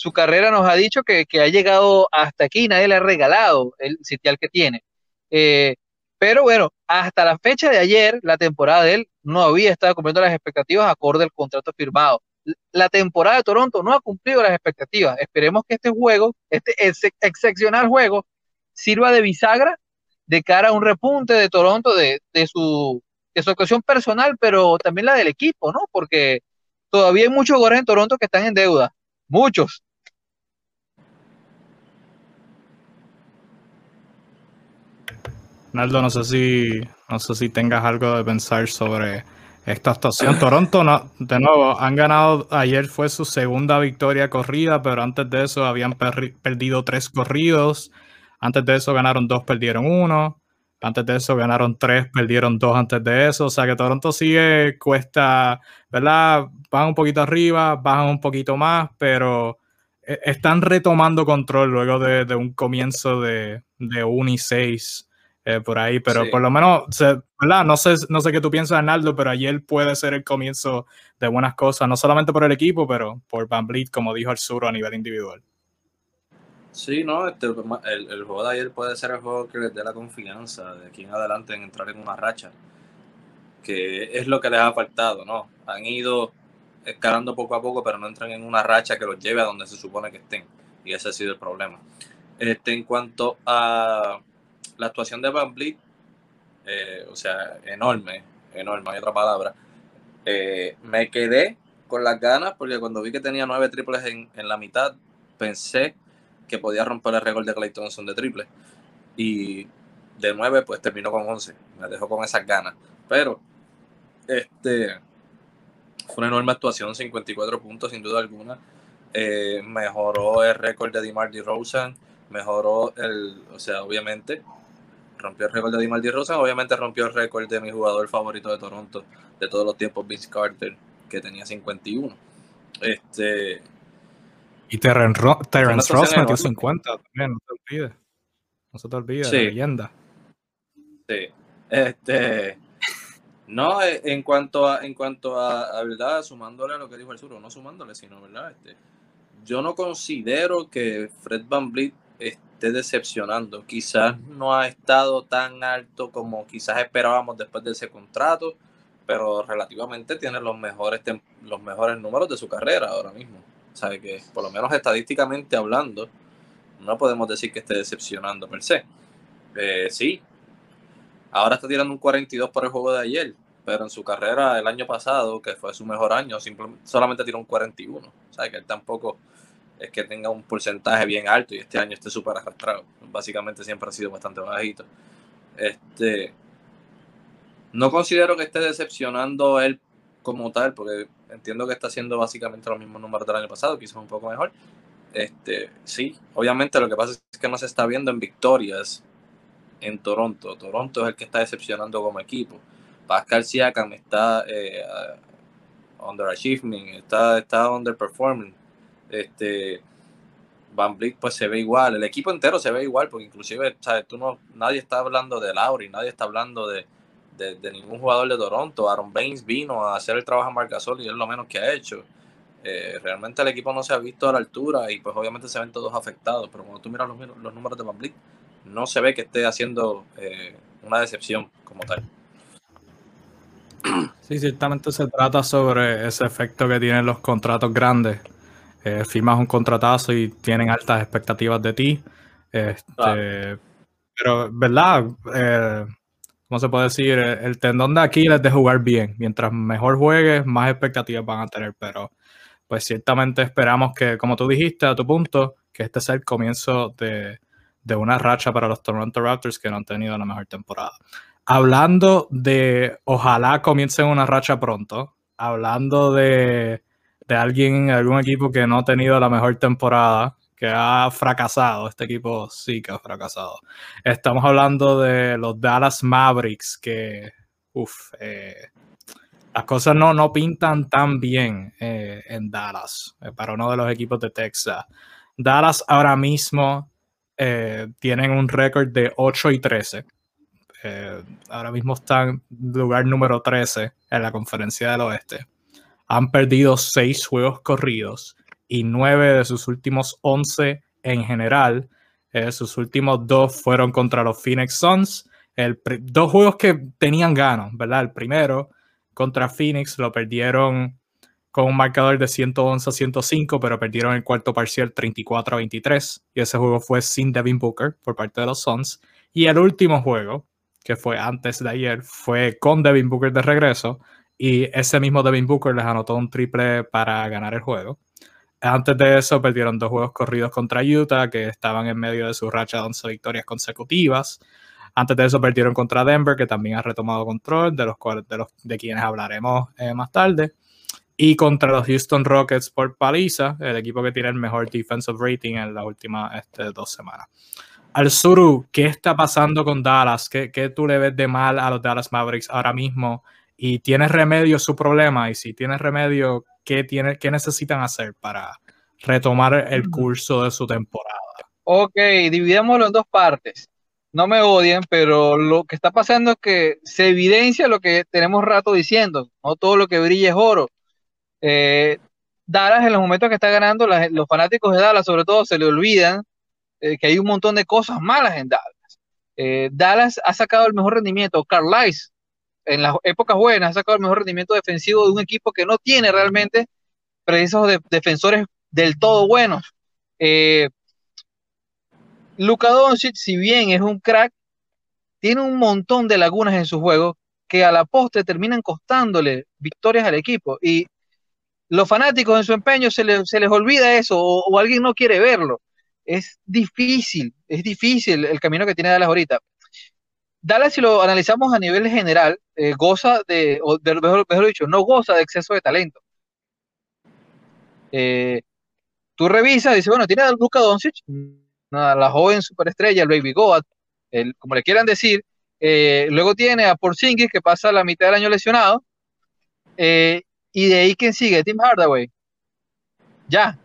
su carrera nos ha dicho que, ha llegado hasta aquí, nadie le ha regalado el sitial que tiene. Eh, pero bueno, hasta la fecha de ayer, la temporada de él no había estado cumpliendo las expectativas acorde al contrato firmado. La temporada de Toronto no ha cumplido las expectativas. Esperemos que este juego, este excepcional juego, sirva de bisagra de cara a un repunte de Toronto de, su, que su actuación personal, pero también la del equipo, ¿no? Porque todavía hay muchos jugadores en Toronto que están en deuda, muchos. Naldo, no sé si no sé si tengas algo de pensar sobre esta actuación. Toronto, no, de nuevo, han ganado, ayer fue su segunda victoria corrida, pero antes de eso habían perdido tres corridos. Antes de eso ganaron dos, perdieron uno. Antes de eso ganaron tres, perdieron dos antes de eso. O sea que Toronto sigue, cuesta, ¿verdad? Van un poquito arriba, bajan un poquito más, pero eh, están retomando control luego de, un comienzo de, de 1 y 6 eh, por ahí, pero por lo menos, ¿verdad? No sé, no sé qué tú piensas, Arnaldo, pero ayer puede ser el comienzo de buenas cosas, no solamente por el equipo, pero por Van Vliet, como dijo el sur a nivel individual. Sí, no, este, el, el, juego de ayer puede ser el juego que les dé la confianza de aquí en adelante en entrar en una racha, que es lo que les ha faltado, ¿no? Han ido escalando poco a poco, pero no entran en una racha que los lleve a donde se supone que estén, y ese ha sido el problema. Este, en cuanto a la actuación de Van Vliet, eh, o sea, enorme, enorme, hay otra palabra. Eh, me quedé con las ganas porque cuando vi que tenía nueve triples en, en la mitad, pensé que podía romper el récord de Clay Thompson de triple. Y de 9, pues terminó con 11. Me dejó con esas ganas. Pero, este, fue una enorme actuación, 54 puntos sin duda alguna. Eh, mejoró el récord de DeMar DeRozan, mejoró el, o sea, obviamente, rompió el récord de DeMar DeRozan, obviamente rompió el récord de mi jugador favorito de Toronto de todos los tiempos, Vince Carter, que tenía 51. Este, y Terrence, Ross metió 50 también, no te olvides. No se te olvide, la leyenda. Sí. Este. No, eh, en cuanto a, en cuanto a, verdad, sumándole a lo que dijo el sur, no sumándole, sino, ¿verdad? Este, yo no considero que Fred Van Vliet esté decepcionando. Quizás no ha estado tan alto como quizás esperábamos después de ese contrato, pero relativamente tiene los mejores, los mejores números de su carrera ahora mismo. ¿Sabe? Que por lo menos estadísticamente hablando, no podemos decir que esté decepcionando per se. Eh, sí, ahora está tirando un 42 por el juego de ayer, pero en su carrera el año pasado, que fue su mejor año, solamente tiró un 41. ¿Sabe? Que él tampoco es que tenga un porcentaje bien alto y este año esté súper arrastrado. Básicamente siempre ha sido bastante bajito. Este, no considero que esté decepcionando él como tal, porque entiendo que está haciendo básicamente los mismos números del año pasado, quizás un poco mejor. Este, sí, obviamente lo que pasa es que no se está viendo en victorias en Toronto. Toronto es el que está decepcionando como equipo. Pascal Siakam está eh, underachieving, está, está underperforming. Este, Van Vliet pues se ve igual, el equipo entero se ve igual, porque inclusive, ¿sabes? Tú no, nadie está hablando de Lauri, nadie está hablando de, de, ningún jugador de Toronto. Aaron Baines vino a hacer el trabajo en Marcasol y es lo menos que ha hecho. Eh, realmente el equipo no se ha visto a la altura y pues obviamente se ven todos afectados, pero cuando tú miras los, números de Van no se ve que esté haciendo eh, una decepción como tal. Sí, ciertamente se trata sobre ese efecto que tienen los contratos grandes. Eh, firmas un contratazo y tienen altas expectativas de ti. Este, pero, ¿verdad? ¿cómo se puede decir? El, tendón de Aquiles de jugar bien. Mientras mejor juegues, más expectativas van a tener, pero pues ciertamente esperamos que, como tú dijiste a tu punto, que este sea el comienzo de, una racha para los Toronto Raptors que no han tenido la mejor temporada. Hablando de ojalá comiencen una racha pronto, hablando de, de alguien, algún equipo que no ha tenido la mejor temporada, que ha fracasado. Este equipo sí que ha fracasado. Estamos hablando de los Dallas Mavericks, que, uff, eh, las cosas no, no pintan tan bien eh, en Dallas, eh, para uno de los equipos de Texas. Dallas ahora mismo tienen un récord de 8 y 13. ahora mismo están lugar número 13 en la conferencia del oeste. Han perdido 6 juegos corridos y nueve de sus últimos 11 en general. Eh, sus últimos dos fueron contra los Phoenix Suns. El, dos juegos que tenían ganas, ¿verdad? El primero contra Phoenix lo perdieron con un marcador de 111 a 105, pero perdieron el cuarto parcial 34 a 23. Y ese juego fue sin Devin Booker por parte de los Suns. Y el último juego que fue antes de ayer, fue con Devin Booker de regreso y ese mismo Devin Booker les anotó un triple para ganar el juego. Antes de eso perdieron dos juegos corridos contra Utah que estaban en medio de su racha de 11 victorias consecutivas. Antes de eso perdieron contra Denver, que también ha retomado control, de los, de, los, de quienes hablaremos eh, más tarde. Y contra los Houston Rockets por paliza, el equipo que tiene el mejor defensive rating en las últimas este, dos semanas. Al Suru, ¿qué está pasando con Dallas? ¿Qué, ¿Qué, tú le ves de mal a los Dallas Mavericks ahora mismo? ¿Y tienes remedio su problema? Y si tienes remedio, ¿qué, tiene, qué necesitan hacer para retomar el curso de su temporada? Ok, dividémoslo en dos partes no me odien, pero lo que está pasando es que se evidencia lo que tenemos rato diciendo, no todo lo que brilla es oro. Eh, Dallas en los momentos que está ganando, los fanáticos de Dallas sobre todo se le olvidan eh, que hay un montón de cosas malas en Dallas. Eh, Dallas ha sacado el mejor rendimiento, Carlisle en las épocas buenas ha sacado el mejor rendimiento defensivo de un equipo que no tiene realmente precisos defensores del todo buenos. Luka Doncic, si bien es un crack, tiene un montón de lagunas en su juego que a la postre terminan costándole victorias al equipo. Y los fanáticos en su empeño se, les olvida eso o, alguien no quiere verlo. Es difícil, es difícil el camino que tiene Dallas ahorita. Dallas, si lo analizamos a nivel general, eh, goza de, o mejor, dicho, no goza de exceso de talento. Eh, tú revisas, dices, bueno, tiene a Luka Doncic, la joven superestrella, el Baby Goat, el, como le quieran decir. Eh, luego tiene a Porzingis, que pasa la mitad del año lesionado. Eh, y de ahí, ¿quién sigue? Tim Hardaway. Ya,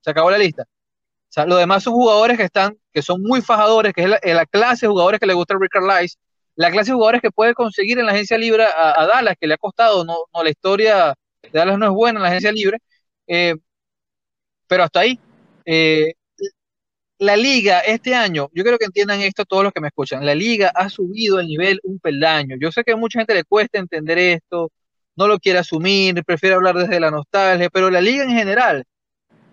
se acabó la lista. O sea, los demás son jugadores que están, que son muy fajadores, que es la, clase de jugadores que le gusta a Rick Carlisle, la clase de jugadores que puede conseguir en la agencia libre a, Dallas, que le ha costado, no, no, la historia de Dallas no es buena en la agencia libre, eh, pero hasta ahí la liga este año, yo quiero que entiendan esto todos los que me escuchan, la liga ha subido el nivel un peldaño. Yo sé que a mucha gente le cuesta entender esto, no lo quiere asumir, prefiere hablar desde la nostalgia, pero la liga en general,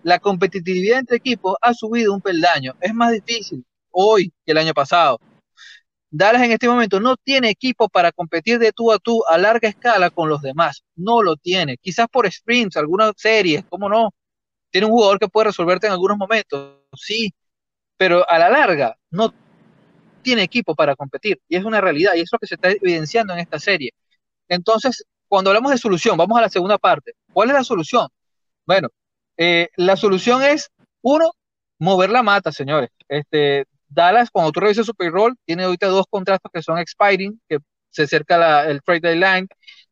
la competitividad entre equipos ha subido un peldaño. Es más difícil hoy que el año pasado. Dallas en este momento no tiene equipo para competir de tú a tú a larga escala con los demás. No lo tiene. Quizás por sprints, algunas series, ¿cómo no? Tiene un jugador que puede resolverte en algunos momentos, sí, pero a la larga no tiene equipo para competir y es una realidad y es lo que se está evidenciando en esta serie. Entonces, cuando hablamos de solución, vamos a la segunda parte. ¿Cuál es la solución? Bueno, eh, la solución es, uno, mover la mata, señores. Este, Dallas, cuando tú revisas su payroll, tiene ahorita dos contratos que son expiring, que se acerca el trade deadline,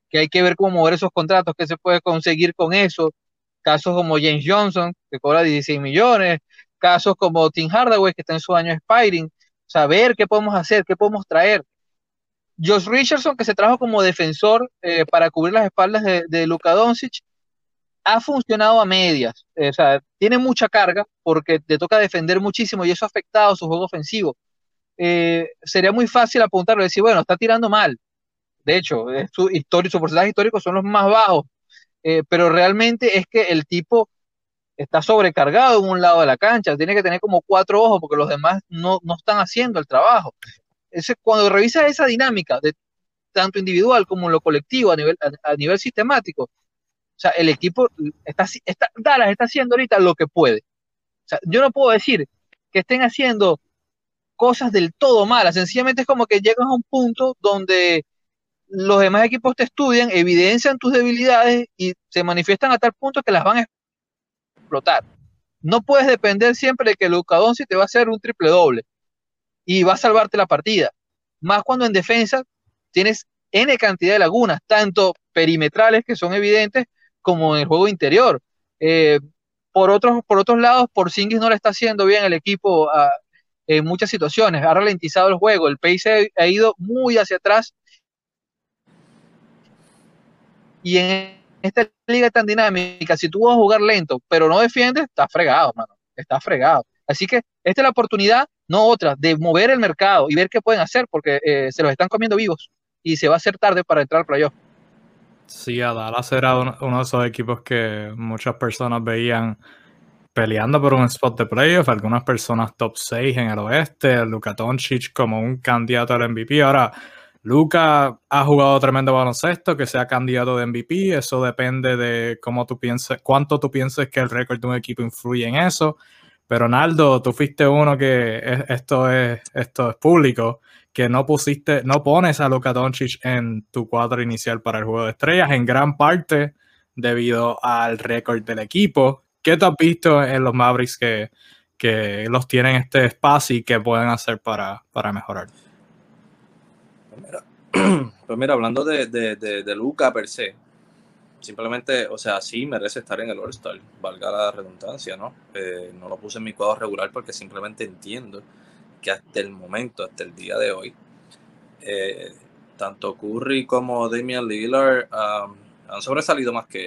que hay que ver cómo mover esos contratos, qué se puede conseguir con eso. Casos como James Johnson, que cobra 16 millones, casos como Tim Hardaway, que está en su año expiring, saber qué podemos hacer, qué podemos traer. Josh Richardson, que se trajo como defensor eh, para cubrir las espaldas de, de Luka Doncic, ha funcionado a medias. Eh, o sea, tiene mucha carga porque te toca defender muchísimo y eso ha afectado su juego ofensivo. Eh, sería muy fácil apuntarlo y decir, bueno, está tirando mal. De hecho, su, su porcentaje histórico son los más bajos. pero realmente es que el tipo está sobrecargado en un lado de la cancha, tiene que tener como cuatro ojos porque los demás no, están haciendo el trabajo. Ese, cuando revisa esa dinámica, de tanto individual como lo colectivo a nivel, a, nivel sistemático, o sea, el equipo está, está, Dallas está haciendo ahorita lo que puede. O sea, yo no puedo decir que estén haciendo cosas del todo malas, sencillamente es como que llegas a un punto donde los demás equipos te estudian, evidencian tus debilidades y se manifiestan a tal punto que las van a explotar. No puedes depender siempre de que Luka Doncic te va a hacer un triple doble y va a salvarte la partida. Más cuando en defensa tienes N cantidad de lagunas, tanto perimetrales que son evidentes como en el juego interior. Eh, por, otros, por otros lados, Porzingis no le está haciendo bien el equipo ah, en muchas situaciones. Ha ralentizado el juego, el pace ha, ha ido muy hacia atrás. Y en esta liga tan dinámica, si tú vas a jugar lento, pero no defiendes, está fregado, mano. Fregado. Así que esta es la oportunidad, no otra, de mover el mercado y ver qué pueden hacer, porque eh, se los están comiendo vivos y se va a hacer tarde para entrar al playoff. Sí, a Dallas era uno, de esos equipos que muchas personas veían peleando por un spot de playoff, algunas personas top 6 en el oeste, Luka Doncic como un candidato al MVP. Ahora, Luca ha jugado tremendo baloncesto, que sea candidato de MVP, eso depende de cómo tú pienses, cuánto tú pienses que el récord de un equipo influye en eso. Pero Naldo, tú fuiste uno que esto es esto es público, que no pusiste, no pones a Luka Doncic en tu cuadro inicial para el juego de estrellas, en gran parte debido al récord del equipo. ¿Qué te has visto en los Mavericks que, que los tienen este espacio y que pueden hacer para, para mejorar? Pues mira, [CLEARS THROAT] hablando de, de, de, Luca per se, simplemente, o sea, sí merece estar en el All-Star, valga la redundancia, ¿no? Eh, no lo puse en mi cuadro regular porque simplemente entiendo que hasta el momento, hasta el día de hoy, eh, tanto Curry como Damian Lillard um, han sobresalido más que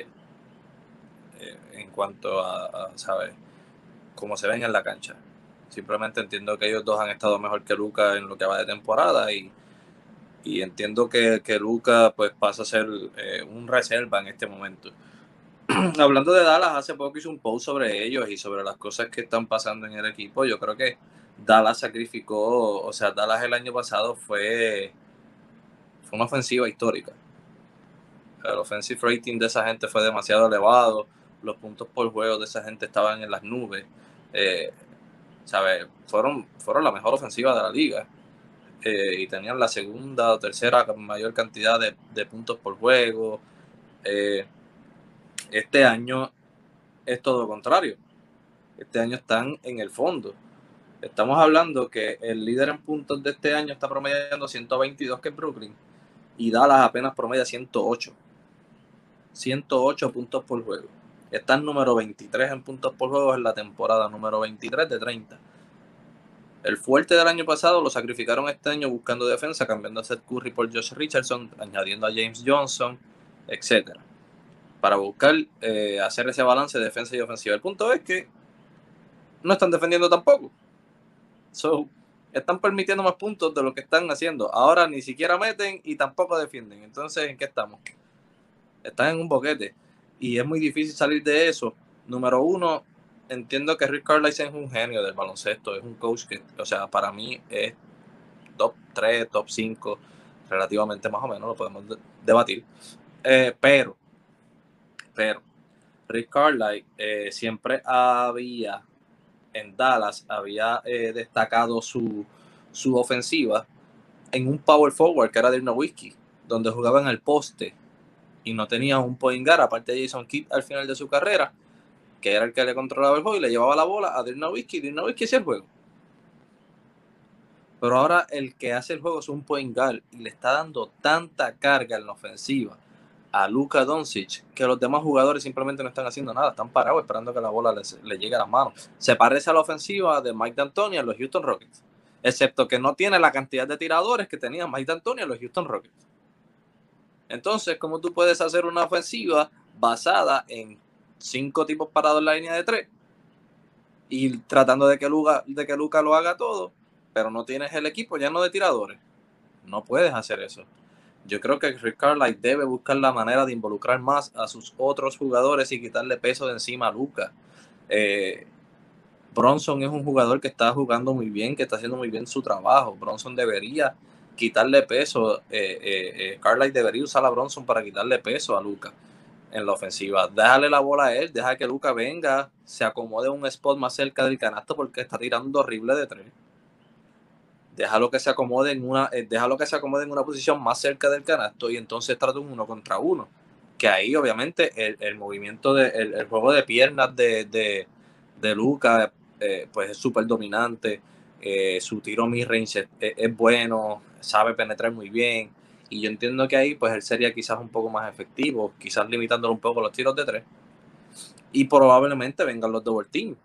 eh, en cuanto a, a, ¿sabes? Cómo se ven en la cancha. Simplemente entiendo que ellos dos han estado mejor que Luca en lo que va de temporada y y entiendo que, que Luca pues pasa a ser eh, un reserva en este momento. [CLEARS THROAT] Hablando de Dallas, hace poco hice un post sobre ellos y sobre las cosas que están pasando en el equipo. Yo creo que Dallas sacrificó, o sea, Dallas el año pasado fue, fue una ofensiva histórica. El offensive rating de esa gente fue demasiado elevado, los puntos por juego de esa gente estaban en las nubes. Eh, ¿sabes? Fueron, fueron la mejor ofensiva de la liga eh, y tenían la segunda o tercera mayor cantidad de, puntos por juego. Eh, este año es todo lo contrario. Este año están en el fondo. Estamos hablando que el líder en puntos de este año está promediando 122 que es Brooklyn y Dallas apenas promedia 108. 108 puntos por juego. Están número 23 en puntos por juego en la temporada, número 23 de 30. El fuerte del año pasado lo sacrificaron este año buscando defensa, cambiando a Seth Curry por Josh Richardson, añadiendo a James Johnson, etc. Para buscar eh, hacer ese balance de defensa y ofensiva. El punto es que no están defendiendo tampoco. So, están permitiendo más puntos de lo que están haciendo. Ahora ni siquiera meten y tampoco defienden. Entonces, ¿en qué estamos? Están en un boquete. Y es muy difícil salir de eso. Número uno, entiendo que Rick Carlisle es un genio del baloncesto, es un coach que, o sea, para mí es top 3, top 5, relativamente más o menos, lo podemos debatir. Eh, pero, pero, Rick Carlisle eh, siempre había, en Dallas, había eh, destacado su, su ofensiva en un power forward que era de Whiskey, donde jugaba en el poste y no tenía un point guard, aparte de Jason Kidd al final de su carrera que era el que le controlaba el juego y le llevaba la bola a Dirk Nowitzki, Dirk Nowitzki hacía el juego. Pero ahora el que hace el juego es un point guard y le está dando tanta carga en la ofensiva a Luka Doncic que los demás jugadores simplemente no están haciendo nada, están parados esperando que la bola le llegue a las manos. Se parece a la ofensiva de Mike D'Antoni a los Houston Rockets, excepto que no tiene la cantidad de tiradores que tenía Mike D'Antoni a los Houston Rockets. Entonces, ¿cómo tú puedes hacer una ofensiva basada en cinco tipos parados en la línea de tres y tratando de que Luca, de que Luca lo haga todo, pero no tienes el equipo ya no de tiradores. No puedes hacer eso. Yo creo que Rick Carlisle debe buscar la manera de involucrar más a sus otros jugadores y quitarle peso de encima a Luca. Eh, Bronson es un jugador que está jugando muy bien, que está haciendo muy bien su trabajo. Bronson debería quitarle peso. Eh, eh, eh Carlisle debería usar a Bronson para quitarle peso a Luca en la ofensiva. Déjale la bola a él, deja que Luca venga, se acomode un spot más cerca del canasto porque está tirando horrible de tres. Déjalo que se acomode en una, eh, que se acomode en una posición más cerca del canasto y entonces trata un uno contra uno. Que ahí obviamente el, movimiento de, el, juego de piernas de, de, Luca eh, pues es súper dominante. Eh, su tiro mid-range es bueno, sabe penetrar muy bien y yo entiendo que ahí pues él sería quizás un poco más efectivo, quizás limitándole un poco los tiros de tres. Y probablemente vengan los double team,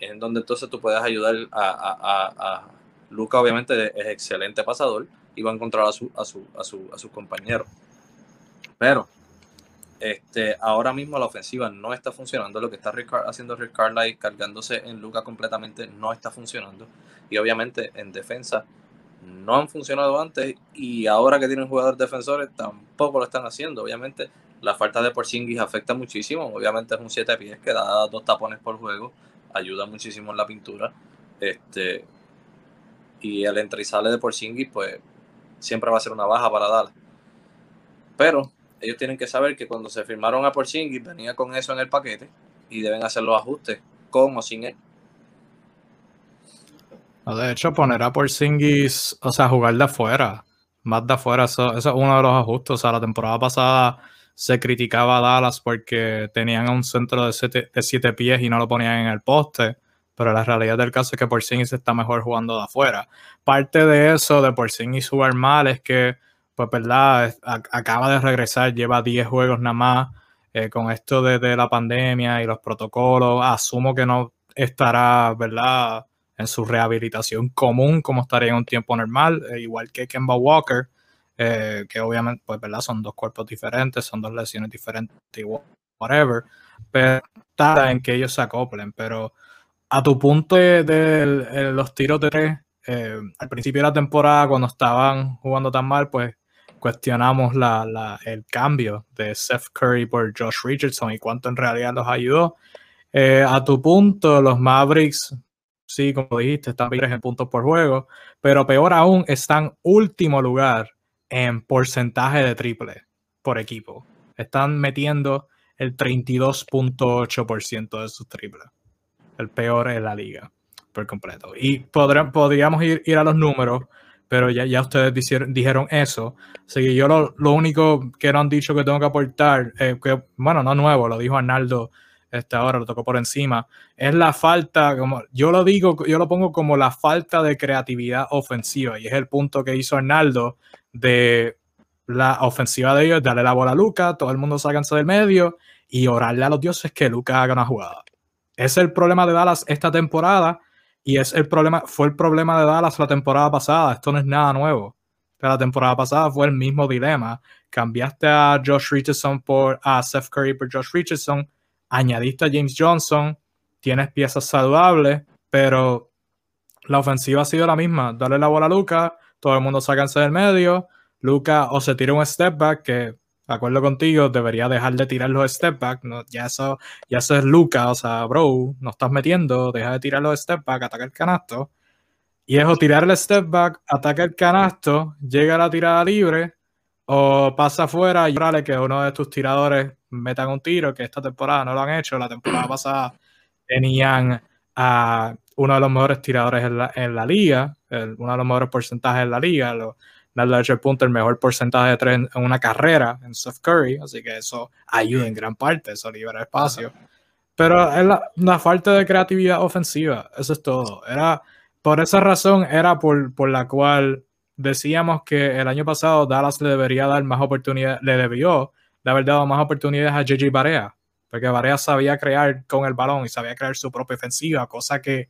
en donde entonces tú puedes ayudar a, Luca, obviamente es excelente pasador y va a encontrar a su, a su, a su, a sus compañeros. Pero este, ahora mismo la ofensiva no está funcionando. Lo que está haciendo Rick Carlisle cargándose en Luca completamente no está funcionando. Y obviamente en defensa no han funcionado antes y ahora que tienen jugadores defensores tampoco lo están haciendo. Obviamente la falta de Porzingis afecta muchísimo. Obviamente es un 7 pies que da dos tapones por juego. ayuda muchísimo en la pintura. Este, y el entre y sale de Porzingis, pues siempre va a ser una baja para Dallas. Pero ellos tienen que saber que cuando se firmaron a Porzingis venía con eso en el paquete y deben hacer los ajustes con o sin él. De hecho, poner a Porzingis, o sea, jugar de afuera, más de afuera, eso, es uno de los ajustes. O sea, la temporada pasada se criticaba a Dallas porque tenían un centro de siete, de siete pies y no lo ponían en el poste pero la realidad del caso es que Porzingis está mejor jugando de afuera. Parte de eso de Porzingis jugar mal es que, pues, verdad, acaba de regresar, lleva 10 juegos nada más, eh, con esto de, la pandemia y los protocolos, asumo que no estará, ¿verdad?, en su rehabilitación común como estaría en un tiempo normal, eh, igual que Kemba Walker, eh, que obviamente, pues, ¿verdad?, son dos cuerpos diferentes, son dos lesiones diferentes, whatever, pero está en que ellos se acoplen, pero a tu punto de, los tiros de tres, eh, al principio de la temporada, cuando estaban jugando tan mal, pues cuestionamos el cambio de Seth Curry por Josh Richardson y cuánto en realidad los ayudó. Eh, a tu punto, los Mavericks, sí, como dijiste, están en puntos por juego, pero peor aún, están último lugar en porcentaje de triple por equipo. Están metiendo el 32.8% de sus triples el peor en la liga por completo. Y podríamos ir, ir, a los números, pero ya, ya ustedes dijeron eso. Así que yo lo, lo, único que no han dicho que tengo que aportar, eh, que, bueno, no nuevo, lo dijo Arnaldo esta hora, lo tocó por encima, es la falta, como yo lo digo, yo lo pongo como la falta de creatividad ofensiva. Y es el punto que hizo Arnaldo de la ofensiva de ellos, darle la bola a Luca, todo el mundo sáquense del medio y orarle a los dioses que Luca haga una jugada. Es el problema de Dallas esta temporada y es el problema, fue el problema de Dallas la temporada pasada. Esto no es nada nuevo. la temporada pasada fue el mismo dilema. Cambiaste a Josh Richardson por a Seth Curry por Josh Richardson, añadiste a James Johnson, tienes piezas saludables, pero la ofensiva ha sido la misma. Dale la bola a Luca, todo el mundo sáquense del medio. Luca o se tira un step back que acuerdo contigo, debería dejar de tirar los step back. No, ya, eso, ya eso es Luca, o sea, bro, no estás metiendo, deja de tirar los step back, ataca el canasto. Y es o tirar el step back, ataca el canasto, llega a la tirada libre, o pasa afuera y órale que uno de tus tiradores metan un tiro, que esta temporada no lo han hecho. La temporada pasada tenían a uno de los mejores tiradores en la, en la liga, uno de los mejores porcentajes en la liga. El punto el mejor porcentaje de tres en, una carrera en Steph Curry, así que eso ayuda en gran parte, eso libera espacio. Pero es la, falta de creatividad ofensiva, eso es todo. Era, por esa razón era por, por la cual decíamos que el año pasado Dallas le debería dar más oportunidades, le debió de haber dado más oportunidades a JJ Barea, porque Barea sabía crear con el balón y sabía crear su propia ofensiva, cosa que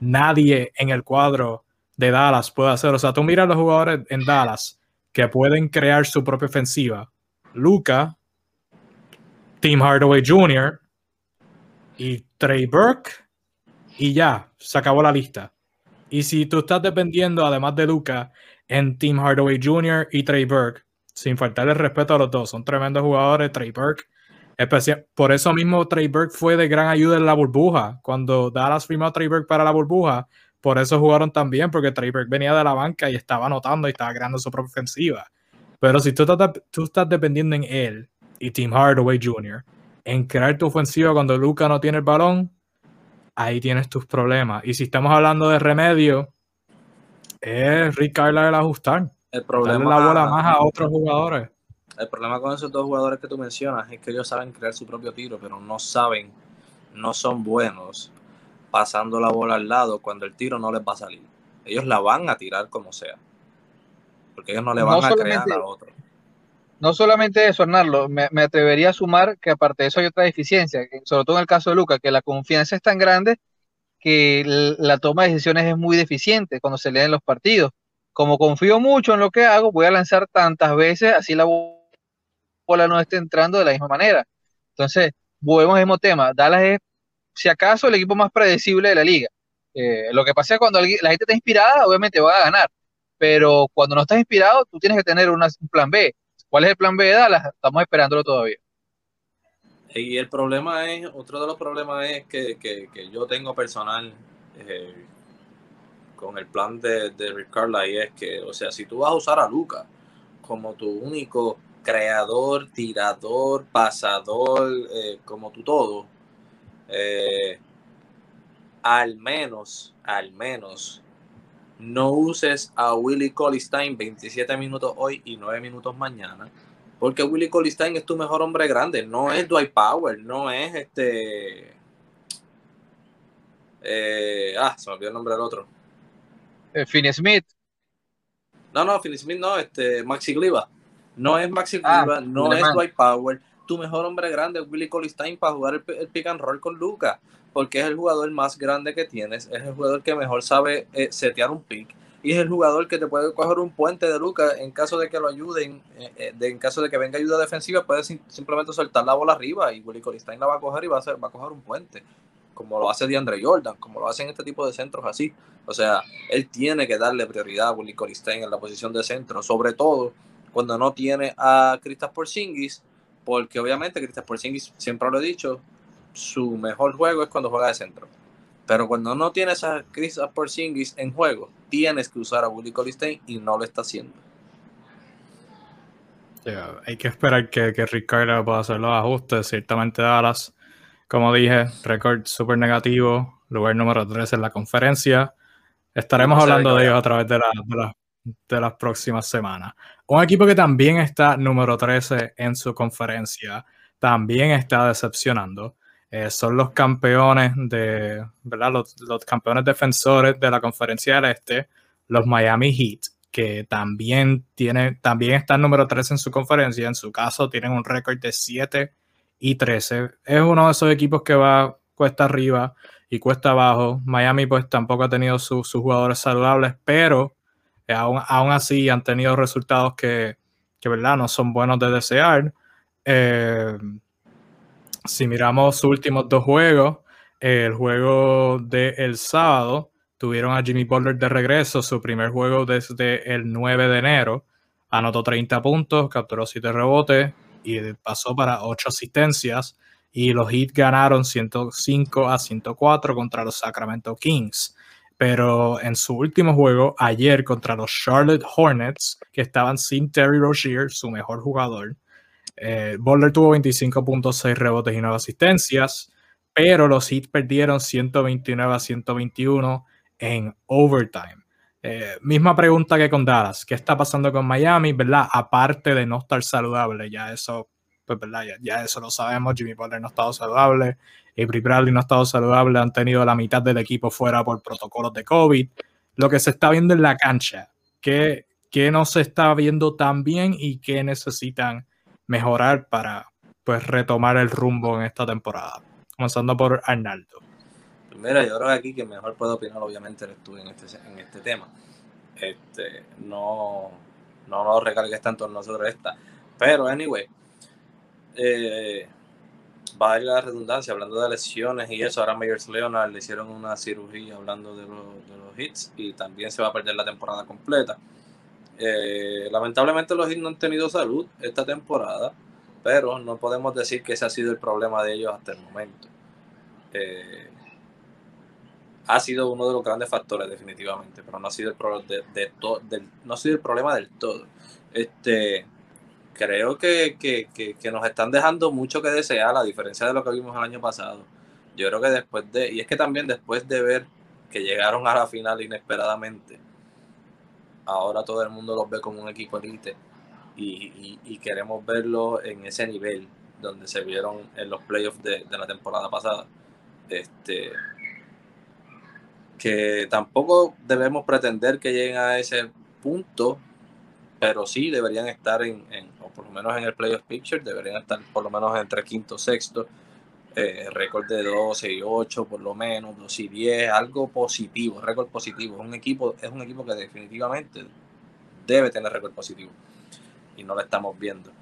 nadie en el cuadro de Dallas puede hacer. O sea, tú miras los jugadores en Dallas que pueden crear su propia ofensiva. Luca, Tim Hardaway Jr. y Trey Burke. Y ya, se acabó la lista. Y si tú estás dependiendo, además de Luca, en Tim Hardaway Jr. y Trey Burke, sin faltarle respeto a los dos, son tremendos jugadores, Trey Burke. Especial, por eso mismo Trey Burke fue de gran ayuda en la burbuja. Cuando Dallas firmó a Trey Burke para la burbuja, por eso jugaron tan bien, porque Trey venía de la banca y estaba anotando y estaba creando su propia ofensiva. Pero si tú estás, tú estás dependiendo en él y Tim Hardaway Jr. en crear tu ofensiva cuando Luca no tiene el balón, ahí tienes tus problemas. Y si estamos hablando de remedio, es Rick Carlisle ajustar. El problema, Darle la bola más a otros jugadores. El problema con esos dos jugadores que tú mencionas es que ellos saben crear su propio tiro, pero no saben, no son buenos pasando la bola al lado cuando el tiro no les va a salir. Ellos la van a tirar como sea. Porque ellos no le van a crear a otro. No solamente eso, Arnaldo, me, atrevería a sumar que aparte de eso hay otra deficiencia, sobre todo en el caso de Luca, que la confianza es tan grande que la toma de decisiones es muy deficiente cuando se leen los partidos. Como confío mucho en lo que hago, voy a lanzar tantas veces, así la bola no esté entrando de la misma manera. Entonces, volvemos al mismo tema. Dallas es si acaso, el equipo más predecible de la liga. Eh, lo que pasa es cuando la gente está inspirada, obviamente va a ganar, pero cuando no estás inspirado, tú tienes que tener un plan B. ¿Cuál es el plan B de Dallas? Estamos esperándolo todavía. Y el problema es, otro de los problemas es que, que, que yo tengo personal eh, con el plan de, de Rick y es que, o sea, si tú vas a usar a Luca como tu único creador, tirador, pasador, eh, como tu todo, eh, al menos, al menos, no uses a Willie Colistein 27 minutos hoy y 9 minutos mañana porque Willie Colistein es tu mejor hombre grande, no es Dwight Power, no es este. Eh, ah, se me olvidó el nombre del otro. Eh, Finney Smith. No, no, Finney Smith no, este, Maxi Gliva. No es Maxi ah, Gliva, no es Dwight Power. Tu mejor hombre grande es Willie Colistein para jugar el, pick and roll con Luca, porque es el jugador más grande que tienes, es el jugador que mejor sabe eh, setear un pick y es el jugador que te puede coger un puente de Luca en caso de que lo ayuden, eh, eh, en caso de que venga ayuda defensiva, puede simplemente soltar la bola arriba y Willy Colistein la va a coger y va a, hacer, va a coger un puente, como lo hace DeAndre Jordan, como lo hacen este tipo de centros así. O sea, él tiene que darle prioridad a Willy Colistein en la posición de centro, sobre todo cuando no tiene a Kristaps Porzingis, porque obviamente Kristaps Porzingis, siempre lo he dicho, su mejor juego es cuando juega de centro. Pero cuando no tienes a Chris Porzingis en juego, tienes que usar a Willie Colistein y no lo está haciendo. hay que esperar que, que Rick pueda hacer los ajustes. Ciertamente Dallas, como dije, récord súper negativo, lugar número 3 en la conferencia. Estaremos hablando de ellos a través de, la, de, las próximas semanas. Un equipo que también está número 13 en su conferencia, también está decepcionando. Eh, son los campeones de, ¿verdad? Los, campeones defensores de la conferencia del Este, los Miami Heat, que también, tiene, también están número 13 en su conferencia. En su caso, tienen un récord de 7 y 13. Es uno de esos equipos que va cuesta arriba y cuesta abajo. Miami, pues tampoco ha tenido sus jugadores saludables, pero eh, aún, así han tenido resultados que, que, ¿verdad? No son buenos de desear. Eh, si miramos sus últimos dos juegos, el juego del sábado, tuvieron a Jimmy Butler de regreso, su primer juego desde el 9 de enero. Anotó 30 puntos, capturó 7 rebotes y pasó para 8 asistencias. Y los Heat ganaron 105 a 104 contra los Sacramento Kings. Pero en su último juego, ayer contra los Charlotte Hornets, que estaban sin Terry Rozier, su mejor jugador, eh, Boulder tuvo 25.6 rebotes y 9 asistencias, pero los Heat perdieron 129 a 121 en overtime. Eh, misma pregunta que con Dallas, ¿qué está pasando con Miami? ¿Verdad? Aparte de no estar saludable, ya eso, pues verdad, ya, eso lo sabemos, Jimmy Butler no ha estado saludable, Avery Bradley no ha estado saludable, han tenido la mitad del equipo fuera por protocolos de COVID. Lo que se está viendo en la cancha, ¿qué, qué no se está viendo tan bien y qué necesitan mejorar para pues retomar el rumbo en esta temporada. Comenzando por Arnaldo. Pues mira, yo creo que aquí que mejor puedo opinar obviamente eres tú en este, en este tema. Este, no, no lo recargues tanto en nosotros esta. Pero, anyway, eh, va a la redundancia, hablando de lesiones y eso, ahora Meyers Leonard le hicieron una cirugía hablando de, los hits y también se va a perder la temporada completa. Eh, lamentablemente los Heat no han tenido salud esta temporada, pero no podemos decir que ese ha sido el problema de ellos hasta el momento. Eh, ha sido uno de los grandes factores definitivamente, pero no ha sido el, de, no ha sido el problema del todo. Este, creo que, que, nos están dejando mucho que desear, a diferencia de lo que vimos el año pasado. Yo creo que después de, y es que también después de ver que llegaron a la final inesperadamente, ahora todo el mundo los ve como un equipo elite y, queremos verlo en ese nivel donde se vieron en los playoffs de, la temporada pasada. Este, que tampoco debemos pretender que lleguen a ese punto, pero sí deberían estar en, o por lo menos en el playoff picture, deberían estar por lo menos entre quinto, sexto, eh, récord de 12 y 8 por lo menos, 2 y 10, algo positivo, récord positivo. Es un equipo, es un equipo que definitivamente debe tener récord positivo y no lo estamos viendo.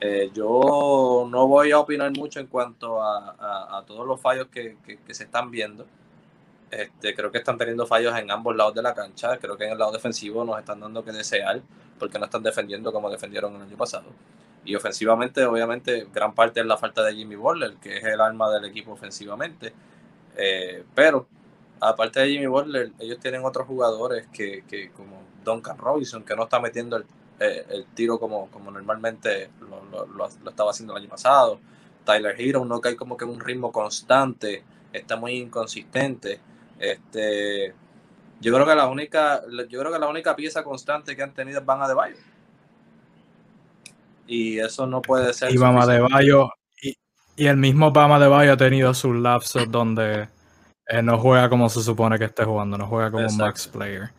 Eh, yo no voy a opinar mucho en cuanto a, todos los fallos que, se están viendo. Este, creo que están teniendo fallos en ambos lados de la cancha. Creo que en el lado defensivo nos están dando que desear porque no están defendiendo como defendieron el año pasado. Y ofensivamente, obviamente, gran parte es la falta de Jimmy Butler, que es el alma del equipo ofensivamente. Eh, pero, aparte de Jimmy Butler, ellos tienen otros jugadores que, que como Duncan Robinson, que no está metiendo el, eh, tiro como, como normalmente lo, estaba haciendo el año pasado. Tyler Hero no cae como que un ritmo constante, está muy inconsistente. Este, yo creo que la única, yo creo que la única pieza constante que han tenido es Van Adebayo y eso no puede ser. Y de Bayo, y, el mismo Bama de Bayo ha tenido sus lapsos donde eh, no juega como se supone que esté jugando, no juega como un max player.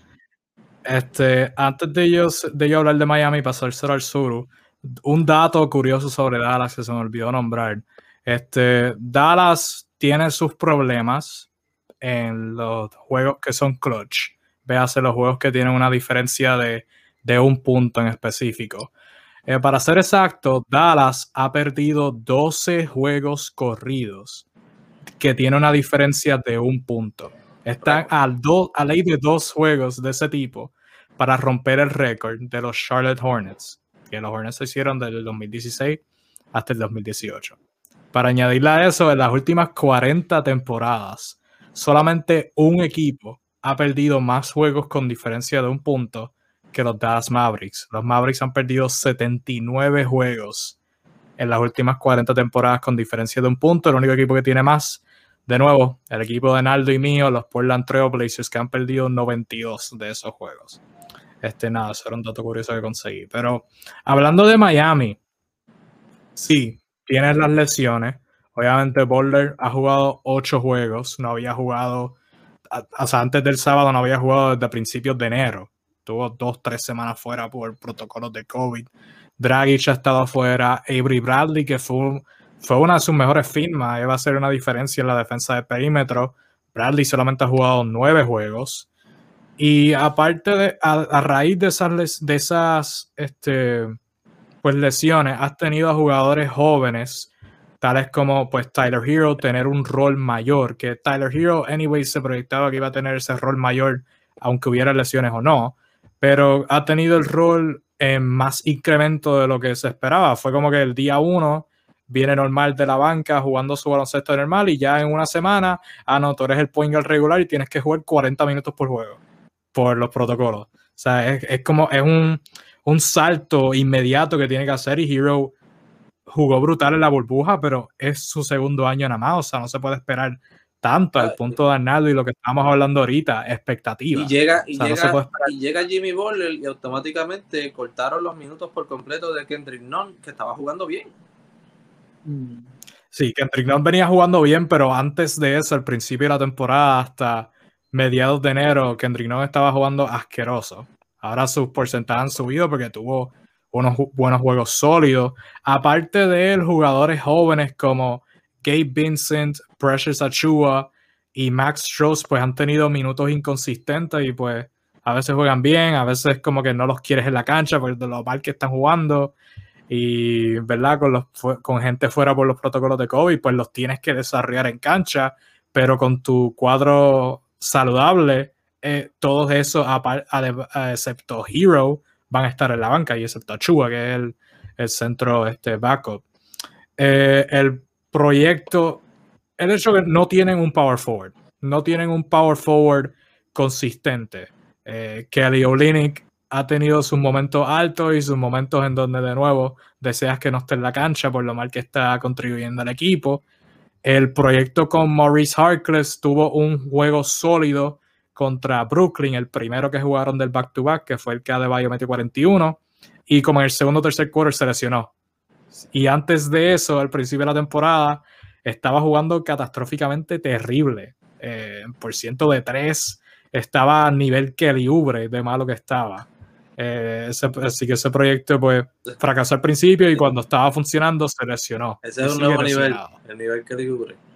Este, antes de ellos de yo hablar de Miami y pasárselo al sur, un dato curioso sobre Dallas que se me olvidó nombrar. Este, Dallas tiene sus problemas en los juegos que son clutch. Véase los juegos que tienen una diferencia de, de un punto en específico. Eh, para ser exacto, Dallas ha perdido 12 juegos corridos, que tiene una diferencia de un punto. Están a, a ley de dos juegos de ese tipo para romper el récord de los Charlotte Hornets, que los Hornets se hicieron desde el 2016 hasta el 2018. Para añadirle a eso, en las últimas 40 temporadas, solamente un equipo ha perdido más juegos con diferencia de un punto que los Dallas Mavericks. Los Mavericks han perdido 79 juegos en las últimas 40 temporadas con diferencia de un punto. El único equipo que tiene más, de nuevo, el equipo de Naldo y mío, los Portland Trail Blazers, que han perdido 92 de esos juegos. Este, nada, eso era un dato curioso que conseguí. Pero hablando de Miami, sí, tiene las lesiones. Obviamente, Boulder ha jugado 8 juegos, no había jugado, o sea, antes del sábado no había jugado desde principios de enero tuvo dos, tres semanas fuera por protocolos de COVID. Dragic ha estado fuera. Avery Bradley, que fue, fue una de sus mejores firmas, va a ser una diferencia en la defensa de perímetro. Bradley solamente ha jugado nueve juegos. Y aparte de, a, raíz de esas, de esas este, pues lesiones, has tenido a jugadores jóvenes, tales como pues Tyler Hero, tener un rol mayor, que Tyler Hero, anyway, se proyectaba que iba a tener ese rol mayor, aunque hubiera lesiones o no pero ha tenido el rol en más incremento de lo que se esperaba. Fue como que el día uno viene normal de la banca jugando su baloncesto normal y ya en una semana, ah, no, tú eres el point guard regular y tienes que jugar 40 minutos por juego por los protocolos. O sea, es, como, es un, un, salto inmediato que tiene que hacer y Hero jugó brutal en la burbuja, pero es su segundo año nada más, o sea, no se puede esperar tanto al ah, punto de Arnaldo y lo que estamos hablando ahorita, expectativa. Y llega, y, llega, Jimmy Butler y automáticamente cortaron los minutos por completo de Kendrick Nunn, que estaba jugando bien. Sí, Kendrick Nunn venía jugando bien, pero antes de eso, al principio de la temporada, hasta mediados de enero, Kendrick Nunn estaba jugando asqueroso. Ahora sus porcentajes han subido porque tuvo unos buenos juegos sólidos. Aparte de él, jugadores jóvenes como Gabe Vincent, Precious Achua y Max Strauss pues han tenido minutos inconsistentes y pues a veces juegan bien, a veces como que no los quieres en la cancha por de lo mal que están jugando. Y verdad con, los, con gente fuera por los protocolos de COVID pues los tienes que desarrollar en cancha. Pero con tu cuadro saludable eh, todos esos excepto Hero van a estar en la banca y excepto Achua que es el, centro este backup eh, el proyecto, el hecho que no tienen un power forward, no tienen un power forward consistente. Eh, Kelly Olynyk ha tenido sus momentos altos y sus momentos en donde de nuevo deseas que no esté en la cancha por lo mal que está contribuyendo al equipo. El proyecto con Maurice Harkless tuvo un juego sólido contra Brooklyn, el primero que jugaron del back-to-back, que fue el que Adebayo metió 41, y como en el segundo o tercer quarter se lesionó. Y antes de eso, al principio de la temporada, estaba jugando catastróficamente terrible. Eh, por ciento de tres, estaba a nivel Kelly Ubre de malo que estaba. Eh, así que ese proyecto pues fracasó al principio y cuando estaba funcionando se lesionó. Ese es un nuevo nivel, el nivel Kelly Ubre.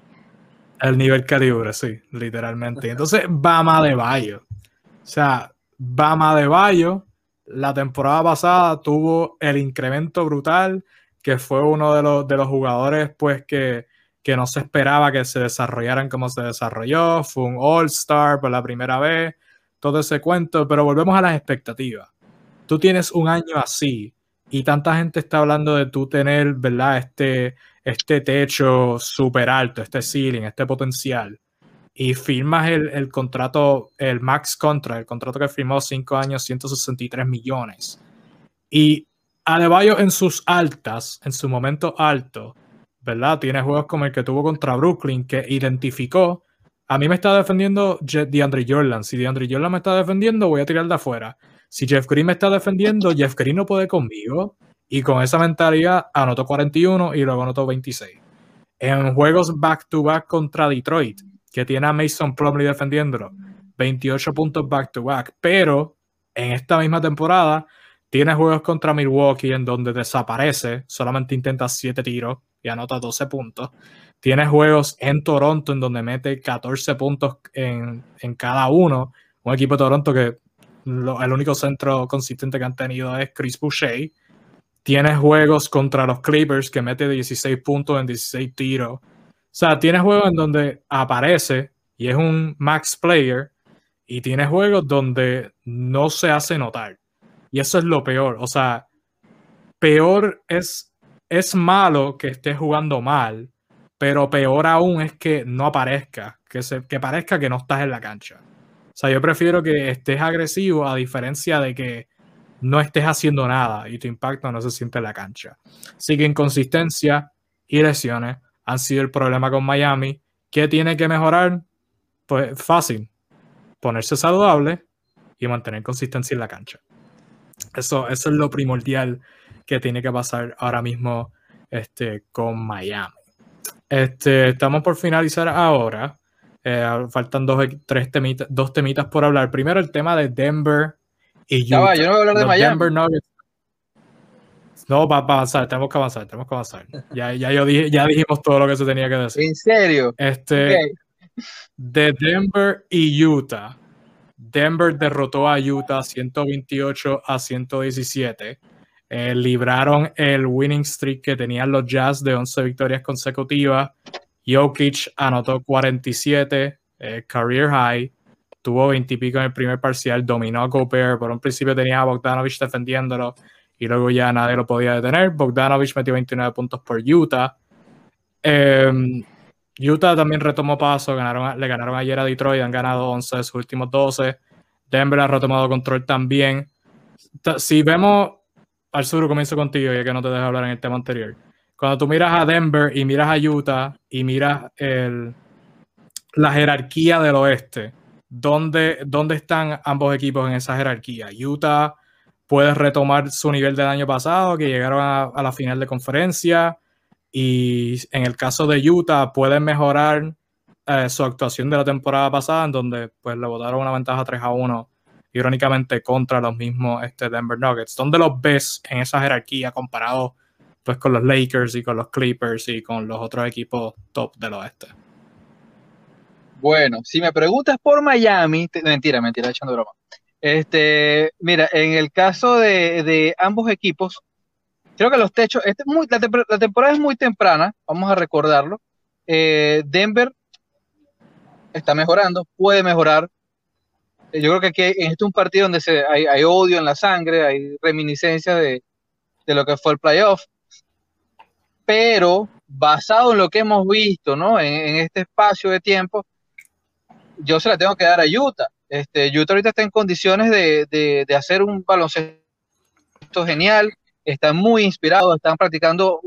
El nivel calibre, sí, literalmente. Entonces, Bama de Bayo. O sea, Bama de Bayo, la temporada pasada tuvo el incremento brutal que fue uno de los, de los jugadores pues que, que no se esperaba que se desarrollaran como se desarrolló, fue un All-Star por la primera vez, todo ese cuento, pero volvemos a las expectativas. Tú tienes un año así y tanta gente está hablando de tú tener, ¿verdad? Este, este techo súper alto, este ceiling, este potencial, y firmas el, el, contrato, el max contract, el contrato que firmó 5 años, 163 millones. Y Adebayo en sus altas, en su momento alto, ¿verdad? Tiene juegos como el que tuvo contra Brooklyn, que identificó. A mí me está defendiendo DeAndre Jordan. Si DeAndre Jordan me está defendiendo, voy a tirar de afuera. Si Jeff Green me está defendiendo, Jeff Green no puede conmigo. Y con esa mentalidad anotó 41 y luego anotó 26. En juegos back-to-back contra Detroit, que tiene a Mason Plumlee defendiéndolo, 28 puntos back-to-back. Pero en esta misma temporada, tiene juegos contra Milwaukee en donde desaparece, solamente intenta 7 tiros y anota 12 puntos. Tiene juegos en Toronto en donde mete 14 puntos en, en cada uno. Un equipo de Toronto que el único centro consistente que han tenido es Chris Boucher. Tiene juegos contra los Clippers que mete 16 puntos en 16 tiros. O sea, tiene juegos en donde aparece y es un max player. Y tiene juegos donde no se hace notar. Y eso es lo peor. O sea, peor es es malo que estés jugando mal, pero peor aún es que no aparezca, que, se, que parezca que no estás en la cancha. O sea, yo prefiero que estés agresivo a diferencia de que no estés haciendo nada y tu impacto no se siente en la cancha. Así que inconsistencia y lesiones han sido el problema con Miami. ¿Qué tiene que mejorar? Pues fácil, ponerse saludable y mantener consistencia en la cancha. Eso, eso es lo primordial que tiene que pasar ahora mismo este, con Miami. Este, estamos por finalizar ahora. Eh, faltan dos, tres temitas, dos temitas por hablar. Primero el tema de Denver y yo no voy a hablar de Miami. Denver Nuggets. No, para avanzar, tenemos que avanzar, tenemos que avanzar. Ya, ya, yo dije, ya dijimos todo lo que se tenía que decir. ¿En serio? Este, De Denver y Utah. Denver derrotó a Utah 128 a 117. Eh, libraron el winning streak que tenían los Jazz de 11 victorias consecutivas. Jokic anotó 47, eh, career high. Tuvo 20 y pico en el primer parcial, dominó a Gobert. Por un principio tenía a Bogdanovich defendiéndolo y luego ya nadie lo podía detener. Bogdanovich metió 29 puntos por Utah. Em, Utah también retomó paso, ganaron, le ganaron ayer a Detroit, han ganado 11 de sus últimos 12. Denver ha retomado control también. Si vemos al sur comienzo contigo, ya que no te dejo hablar en el tema anterior. Cuando tú miras a Denver y miras a Utah y miras el, la jerarquía del oeste, ¿dónde, ¿dónde están ambos equipos en esa jerarquía? Utah puede retomar su nivel del año pasado, que llegaron a, la final de conferencia, y en el caso de Utah pueden mejorar eh, su actuación de la temporada pasada, en donde pues le botaron una ventaja 3 a 1 irónicamente contra los mismos este, Denver Nuggets. ¿Dónde los ves en esa jerarquía comparado pues, con los Lakers y con los Clippers y con los otros equipos top del oeste? Bueno, si me preguntas por Miami, mentira, mentira, echando broma. Este, mira, en el caso de, ambos equipos, creo que los techos, este muy, la, temporada es muy temprana, vamos a recordarlo. Eh, Denver está mejorando, puede mejorar, yo creo que aquí en este es un partido donde se, hay, odio en la sangre, hay reminiscencia de, lo que fue el playoff, pero basado en lo que hemos visto, ¿no? En, este espacio de tiempo, yo se la tengo que dar a Utah. Este, Utah ahorita está en condiciones de, hacer un baloncesto genial, están muy inspirados, están practicando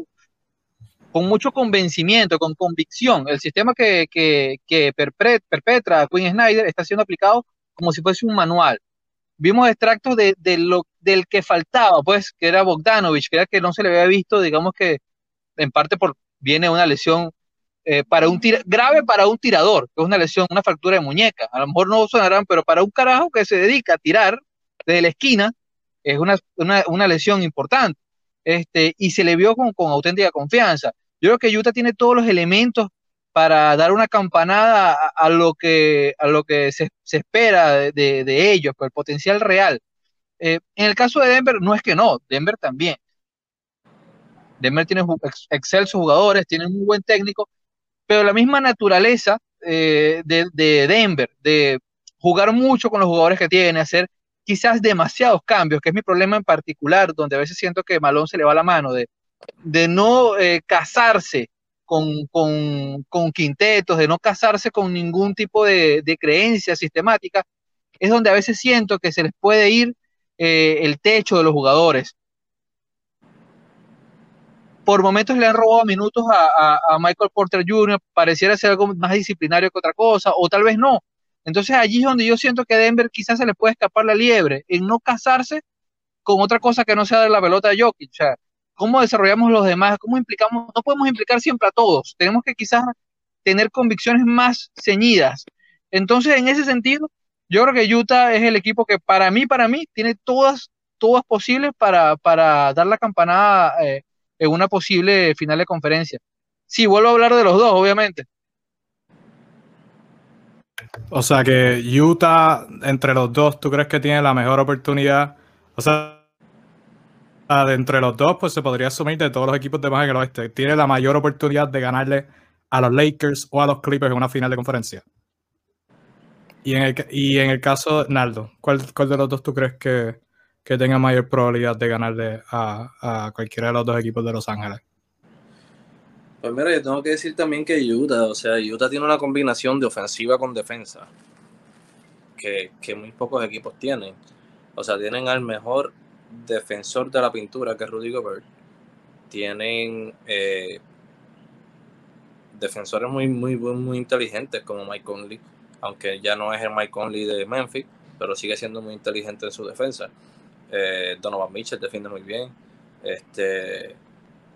con mucho convencimiento, con convicción. El sistema que, que perpetra Quinn Snyder está siendo aplicado como si fuese un manual. Vimos extractos de, lo, del que faltaba, pues, que era Bogdanovich, que era que no se le había visto, digamos que en parte por viene una lesión eh, para un grave para un tirador, que es una lesión, una fractura de muñeca. A lo mejor no sonarán, pero para un carajo que se dedica a tirar desde la esquina, es una, una, lesión importante. Este, y se le vio con, con auténtica confianza. Yo creo que Utah tiene todos los elementos para dar una campanada a, lo que, a lo que se, espera de, ellos, con el potencial real. Eh, en el caso de Denver, no es que no, Denver también. Denver tiene excelsos jugadores, tiene un muy buen técnico, pero la misma naturaleza eh, de, Denver, de jugar mucho con los jugadores que tiene, hacer quizás demasiados cambios, que es mi problema en particular, donde a veces siento que Malón se le va la mano, de, de no eh, casarse con, quintetos, de no casarse con ningún tipo de, creencia sistemática, es donde a veces siento que se les puede ir eh, el techo de los jugadores. Por momentos le han robado minutos a, Michael Porter Jr., pareciera ser algo más disciplinario que otra cosa, o tal vez no. Entonces allí es donde yo siento que a Denver quizás se le puede escapar la liebre, en no casarse con otra cosa que no sea de la pelota de Jokic. O sea, cómo desarrollamos los demás, cómo implicamos, no podemos implicar siempre a todos, tenemos que quizás tener convicciones más ceñidas. Entonces, en ese sentido, yo creo que Utah es el equipo que para mí, para mí, tiene todas, todas posibles para, para dar la campanada eh, en una posible final de conferencia. Sí, vuelvo a hablar de los dos, obviamente. O sea que Utah, entre los dos, ¿tú crees que tiene la mejor oportunidad? O sea, entre los dos, pues se podría asumir de todos los equipos de más en el oeste. Tiene la mayor oportunidad de ganarle a los Lakers o a los Clippers en una final de conferencia. Y en el, y en el caso Naldo, ¿cuál, de los dos tú crees que, tenga mayor probabilidad de ganarle a, cualquiera de los dos equipos de Los Ángeles? Pues mira, yo tengo que decir también que Utah, o sea, Utah tiene una combinación de ofensiva con defensa que, que muy pocos equipos tienen. O sea, tienen al mejor defensor de la pintura, que es Rudy Gobert, tienen eh, defensores muy, muy, muy inteligentes como Mike Conley, aunque ya no es el Mike Conley de Memphis, pero sigue siendo muy inteligente en su defensa. Eh, Donovan Mitchell defiende muy bien. Este,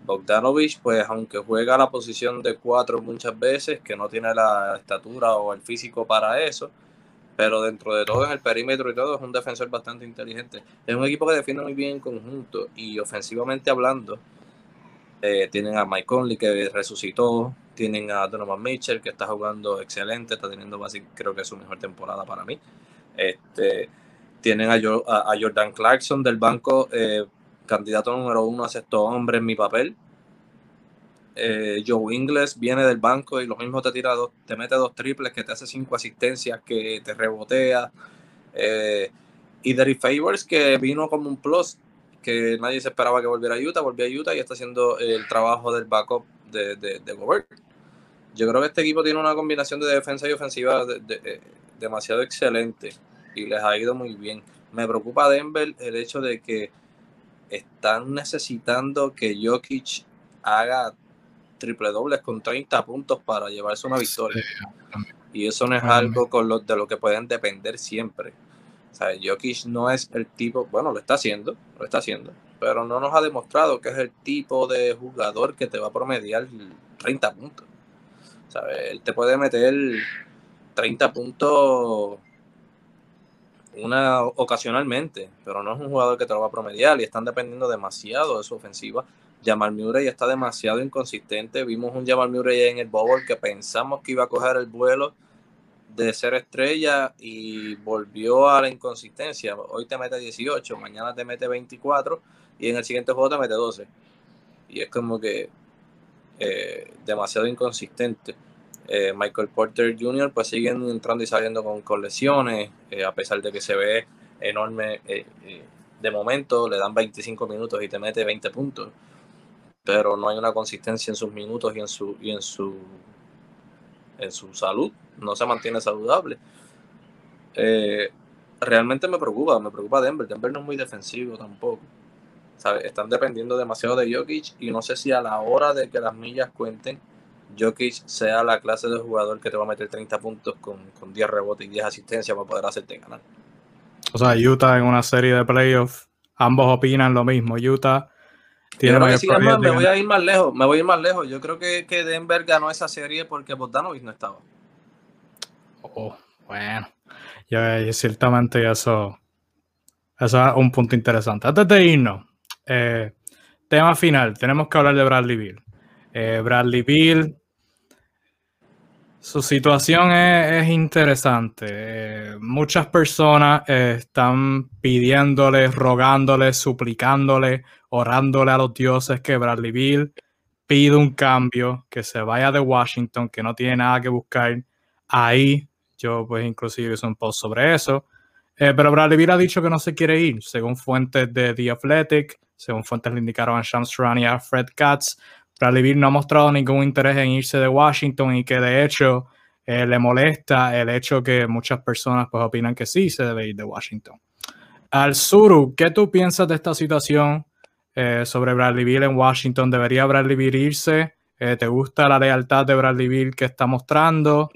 Bogdanovich, pues aunque juega la posición de cuatro muchas veces, que no tiene la estatura o el físico para eso, pero dentro de todo, en el perímetro y todo, es un defensor bastante inteligente. Es un equipo que defiende muy bien en conjunto y ofensivamente hablando, eh, tienen a Mike Conley que resucitó, tienen a Donovan Mitchell que está jugando excelente, está teniendo básicamente, creo que es su mejor temporada para mí. Este, tienen a, Jordan Clarkson del banco, eh, candidato número uno a sexto hombre en mi papel, eh, Joe Ingles viene del banco y lo mismo te tira dos, te mete dos triples, que te hace cinco asistencias, que te rebotea. Eh, y Derry Favors, que vino como un plus, que nadie se esperaba que volviera a Utah, volvió a Utah y está haciendo el trabajo del backup de, de, Gobert. Yo creo que este equipo tiene una combinación de defensa y ofensiva eh, demasiado excelente y les ha ido muy bien. Me preocupa Denver el hecho de que están necesitando que Jokic haga triple dobles con 30 puntos para llevarse una victoria. y eso no es algo con lo, de lo que pueden depender siempre. O sea, Jokic no es el tipo, bueno, lo está haciendo, lo está haciendo, pero no nos ha demostrado que es el tipo de jugador que te va a promediar 30 puntos. Él te puede meter 30 puntos una ocasionalmente, pero no es un jugador que te lo va a promediar y están dependiendo demasiado de su ofensiva Jamal Murray está demasiado inconsistente. Vimos un Jamal Murray en el Bowl que pensamos que iba a coger el vuelo de ser estrella y volvió a la inconsistencia. Hoy te mete 18, mañana te mete 24 y en el siguiente juego te mete 12. Y es como que eh, demasiado inconsistente. Eh, Michael Porter Jr. pues siguen entrando y saliendo con, lesiones, eh, a pesar de que se ve enorme. de momento le dan 25 minutos y te mete 20 puntos pero no hay una consistencia en sus minutos y en su y en su en su salud, no se mantiene saludable. Eh, realmente me preocupa, me preocupa Denver. Denver no es muy defensivo tampoco. Están dependiendo demasiado de Jokic y no sé si a la hora de que las millas cuenten, Jokic sea la clase de jugador que te va a meter 30 puntos con, con 10 rebotes y 10 asistencias para poder hacerte ganar. O sea, Utah en una serie de playoffs, ambos opinan lo mismo. Utah me voy a ir más lejos, me voy a ir más lejos. Yo creo que, que Denver ganó esa serie porque Bogdanovich no estaba. Oh, bueno, ya, ciertamente eso, eso es un punto interesante. Antes de irnos, eh, tema final, tenemos que hablar de Bradley Bill. Eh, Bradley Bill, su situación es, interesante. Eh, muchas personas están pidiéndole, rogándole, suplicándole orándole a los dioses que Bradley Bill pide un cambio, que se vaya de Washington, que no tiene nada que buscar ahí. Yo pues inclusive hice un post sobre eso. Eh, pero Bradley Beal ha dicho que no se quiere ir, según fuentes de The Athletic, según fuentes le indicaron a Shams Charania y a Fred Katz. Bradley Beal no ha mostrado ningún interés en irse de Washington y que de hecho eh, le molesta el hecho que muchas personas pues opinan que sí se debe ir de Washington. Al Suru, ¿qué tú piensas de esta situación eh, sobre Bradley Beal en Washington? ¿Debería Bradley Beal irse? Eh, ¿Te gusta la lealtad de Bradley Beal que está mostrando?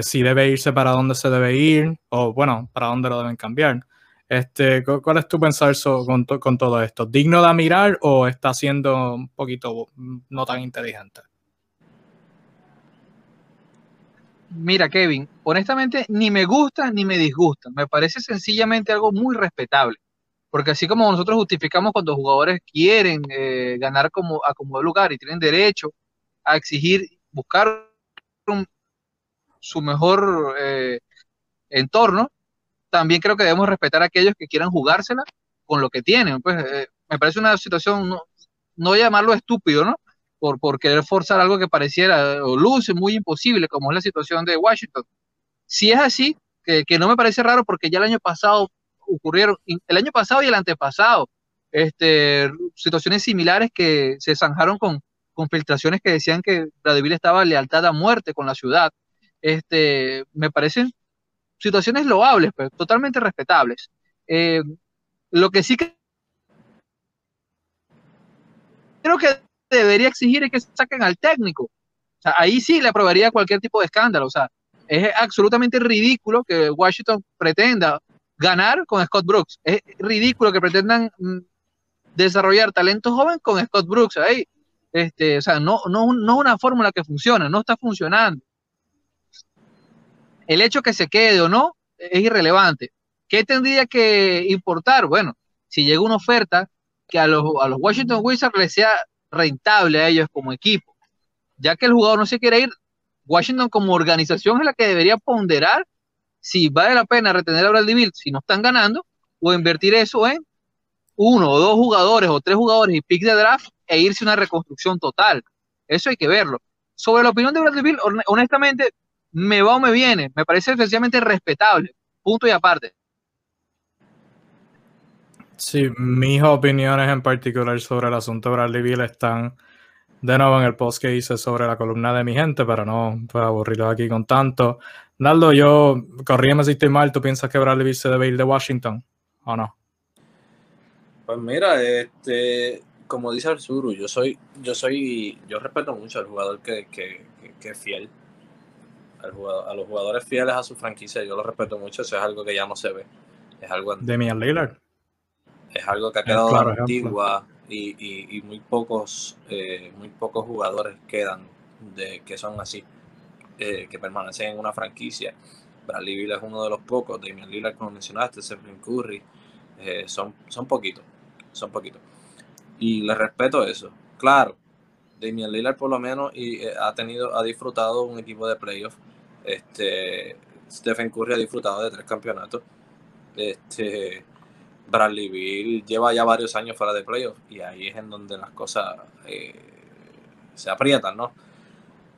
si debe irse, para dónde se debe ir, o bueno, para dónde lo deben cambiar. Este, ¿Cuál es tu pensar con, con, todo esto? ¿Digno de mirar o está siendo un poquito mm, no tan inteligente? Mira, Kevin, honestamente ni me gusta ni me disgusta. Me parece sencillamente algo muy respetable. Porque así como nosotros justificamos cuando jugadores quieren eh, ganar como, a como lugar y tienen derecho a exigir, buscar su mejor eh, entorno, también creo que debemos respetar a aquellos que quieran jugársela con lo que tienen. Pues eh, me parece una situación, no, no llamarlo estúpido, ¿no? por, por querer forzar algo que pareciera o luce muy imposible, como es la situación de Washington. Si es así, que, que no me parece raro porque ya el año pasado ocurrieron, el año pasado y el antepasado, este, situaciones similares que se zanjaron con, con filtraciones que decían que Vladimir estaba lealtad a muerte con la ciudad. Este, me parecen situaciones loables, pero totalmente respetables. Eh, lo que sí que creo que debería exigir es que saquen al técnico. Ahí sí le aprobaría cualquier tipo de escándalo. O sea, es absolutamente ridículo que Washington pretenda ganar con Scott Brooks. Es ridículo que pretendan mm, desarrollar talento joven con Scott Brooks ahí. Este, o sea, no, no, no es una fórmula que funciona, no está funcionando. El hecho que se quede o no es irrelevante. ¿Qué tendría que importar? Bueno, si llega una oferta que a los, a los Washington Wizards les sea rentable a ellos como equipo. Ya que el jugador no se quiere ir, Washington como organización es la que debería ponderar si vale la pena retener a Bradley Bill si no están ganando o invertir eso en uno o dos jugadores o tres jugadores y pick de draft e irse a una reconstrucción total. Eso hay que verlo. Sobre la opinión de Bradley Bill, honestamente, me va o me viene. Me parece esencialmente respetable. Punto y aparte. Sí, mis opiniones en particular sobre el asunto de Bradley Bill están de nuevo en el post que hice sobre la columna de mi gente, pero no puedo aburrirlo aquí con tanto. Naldo, yo, corrígeme si estoy mal, ¿tú piensas que Bradley Bill se debe ir de Washington o no? Pues mira, este, como dice Arzuru, yo soy, yo soy, yo respeto mucho al jugador que, que, que es fiel. Al jugador, a los jugadores fieles a su franquicia, yo lo respeto mucho, eso es algo que ya no se ve. Es algo... Demian Lillard. Es algo que ha quedado antigua y, muy pocos eh, muy pocos jugadores quedan de que son así eh, que permanecen en una franquicia. Bradley Bill es uno de los pocos. Damian Lillard como mencionaste Stephen Curry eh, son son poquitos son poquitos. Y le respeto eso. Claro Damian Lillard por lo menos y, ha tenido ha disfrutado un equipo de playoff este Stephen Curry ha disfrutado de tres campeonatos este Bradley lleva ya varios años fuera de playoffs y ahí es en donde las cosas eh, se aprietan, ¿no?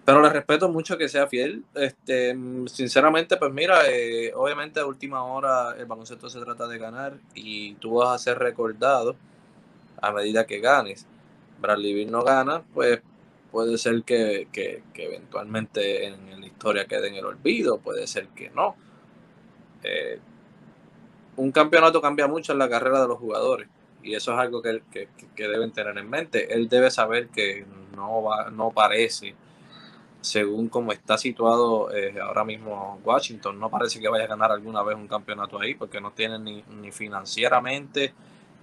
Pero le respeto mucho que sea fiel. Este, sinceramente, pues mira, eh, obviamente a última hora el baloncesto se trata de ganar y tú vas a ser recordado a medida que ganes. Bradley Bill no gana, pues puede ser que, que, eventualmente en la historia quede en el olvido, puede ser que no. Eh, un campeonato cambia mucho en la carrera de los jugadores y eso es algo que, deben tener en mente. Él debe saber que no, va, no parece, según como está situado eh, ahora mismo Washington, no parece que vaya a ganar alguna vez un campeonato ahí porque no tiene ni, ni financieramente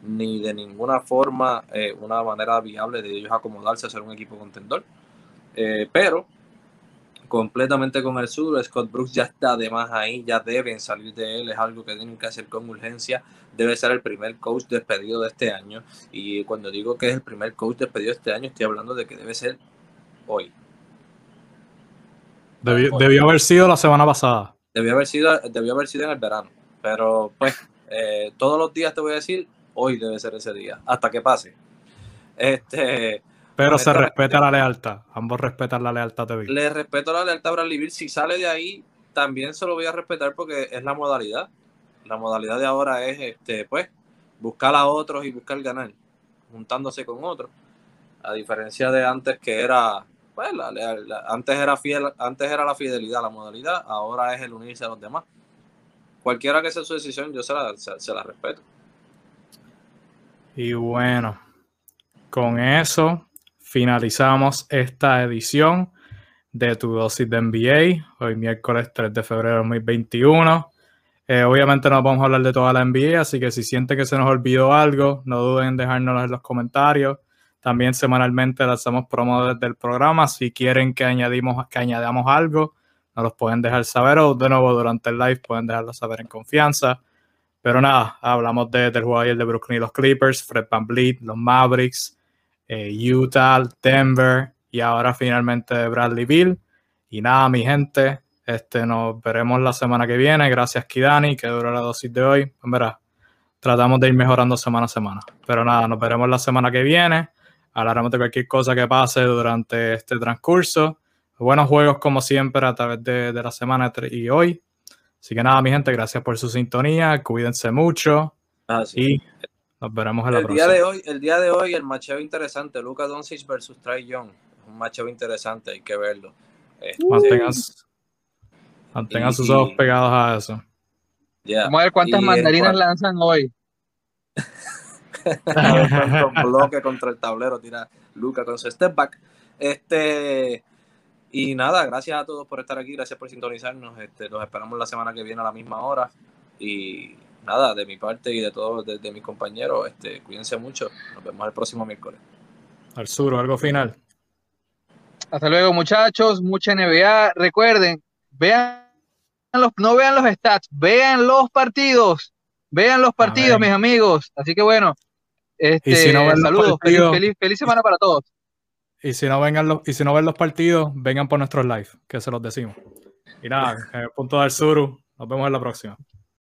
ni de ninguna forma eh, una manera viable de ellos acomodarse a ser un equipo contendor. Eh, pero completamente con el sur. Scott Brooks ya está además ahí, ya deben salir de él, es algo que tienen que hacer con urgencia. Debe ser el primer coach despedido de este año. Y cuando digo que es el primer coach despedido de este año, estoy hablando de que debe ser hoy. Debió, haber sido la semana pasada. Debió haber sido, debió haber sido en el verano. Pero pues, eh, todos los días te voy a decir, hoy debe ser ese día, hasta que pase. Este, pero se respeta la lealtad. Ambos respetan la lealtad de Bill. Le respeto la lealtad a Bradley Bill. Si sale de ahí, también se lo voy a respetar porque es la modalidad. la modalidad de ahora es, este, pues, buscar a otros y buscar ganar, juntándose con otros. A diferencia de antes que era, pues, la, antes era fiel, antes era la fidelidad, la modalidad, ahora es el unirse a los demás. Cualquiera que sea su decisión, yo se la, se la respeto. Y bueno, con eso finalizamos esta edición de tu dosis de NBA, hoy miércoles 3 de febrero de 2021. Eh, obviamente no vamos a hablar de toda la NBA, así que si siente que se nos olvidó algo, no duden en dejárnoslo en los comentarios. También semanalmente lanzamos promo desde el programa. Si quieren que, añadimos, que añadamos algo, nos los pueden dejar saber o de nuevo durante el live pueden dejarlo saber en confianza. Pero nada, hablamos de, del juego ayer de Brooklyn y los Clippers, Fred Van los Mavericks, eh, Utah, Denver y ahora finalmente Bradley Bill. Y nada, mi gente, este, nos veremos la semana que viene. Gracias, Kidani, que dura la dosis de hoy. Pues tratamos de ir mejorando semana a semana. Pero nada, nos veremos la semana que viene. Hablaremos de cualquier cosa que pase durante este transcurso. Buenos juegos, como siempre, a través de, la semana y hoy. Así que nada, mi gente, gracias por su sintonía. Cuídense mucho. Ah, y nos veremos en la el próxima. Día de hoy, el día de hoy, el macheo interesante. Luca Doncic versus Trae Young. Un macheo interesante, hay que verlo. Este, Mantengan sus ojos pegados a eso. Vamos a ver cuántas mandarinas lanzan hoy. [LAUGHS] bloque contra el tablero, tira Luca con su step back. Este, y nada, gracias a todos por estar aquí, gracias por sintonizarnos. Este, los esperamos la semana que viene a la misma hora. Y nada, de mi parte y de todos, de, mis compañeros, este, cuídense mucho. Nos vemos el próximo miércoles. Al sur, algo final. Hasta luego, muchachos. Mucha NBA. Recuerden, vean no vean los stats, vean los partidos, vean los partidos, mis amigos. Así que bueno, este, saludos, feliz, feliz, semana para todos. Y si no vengan los, y si no ven los partidos, vengan por nuestros live, que se los decimos. Y nada, en el punto del sur, nos vemos en la próxima.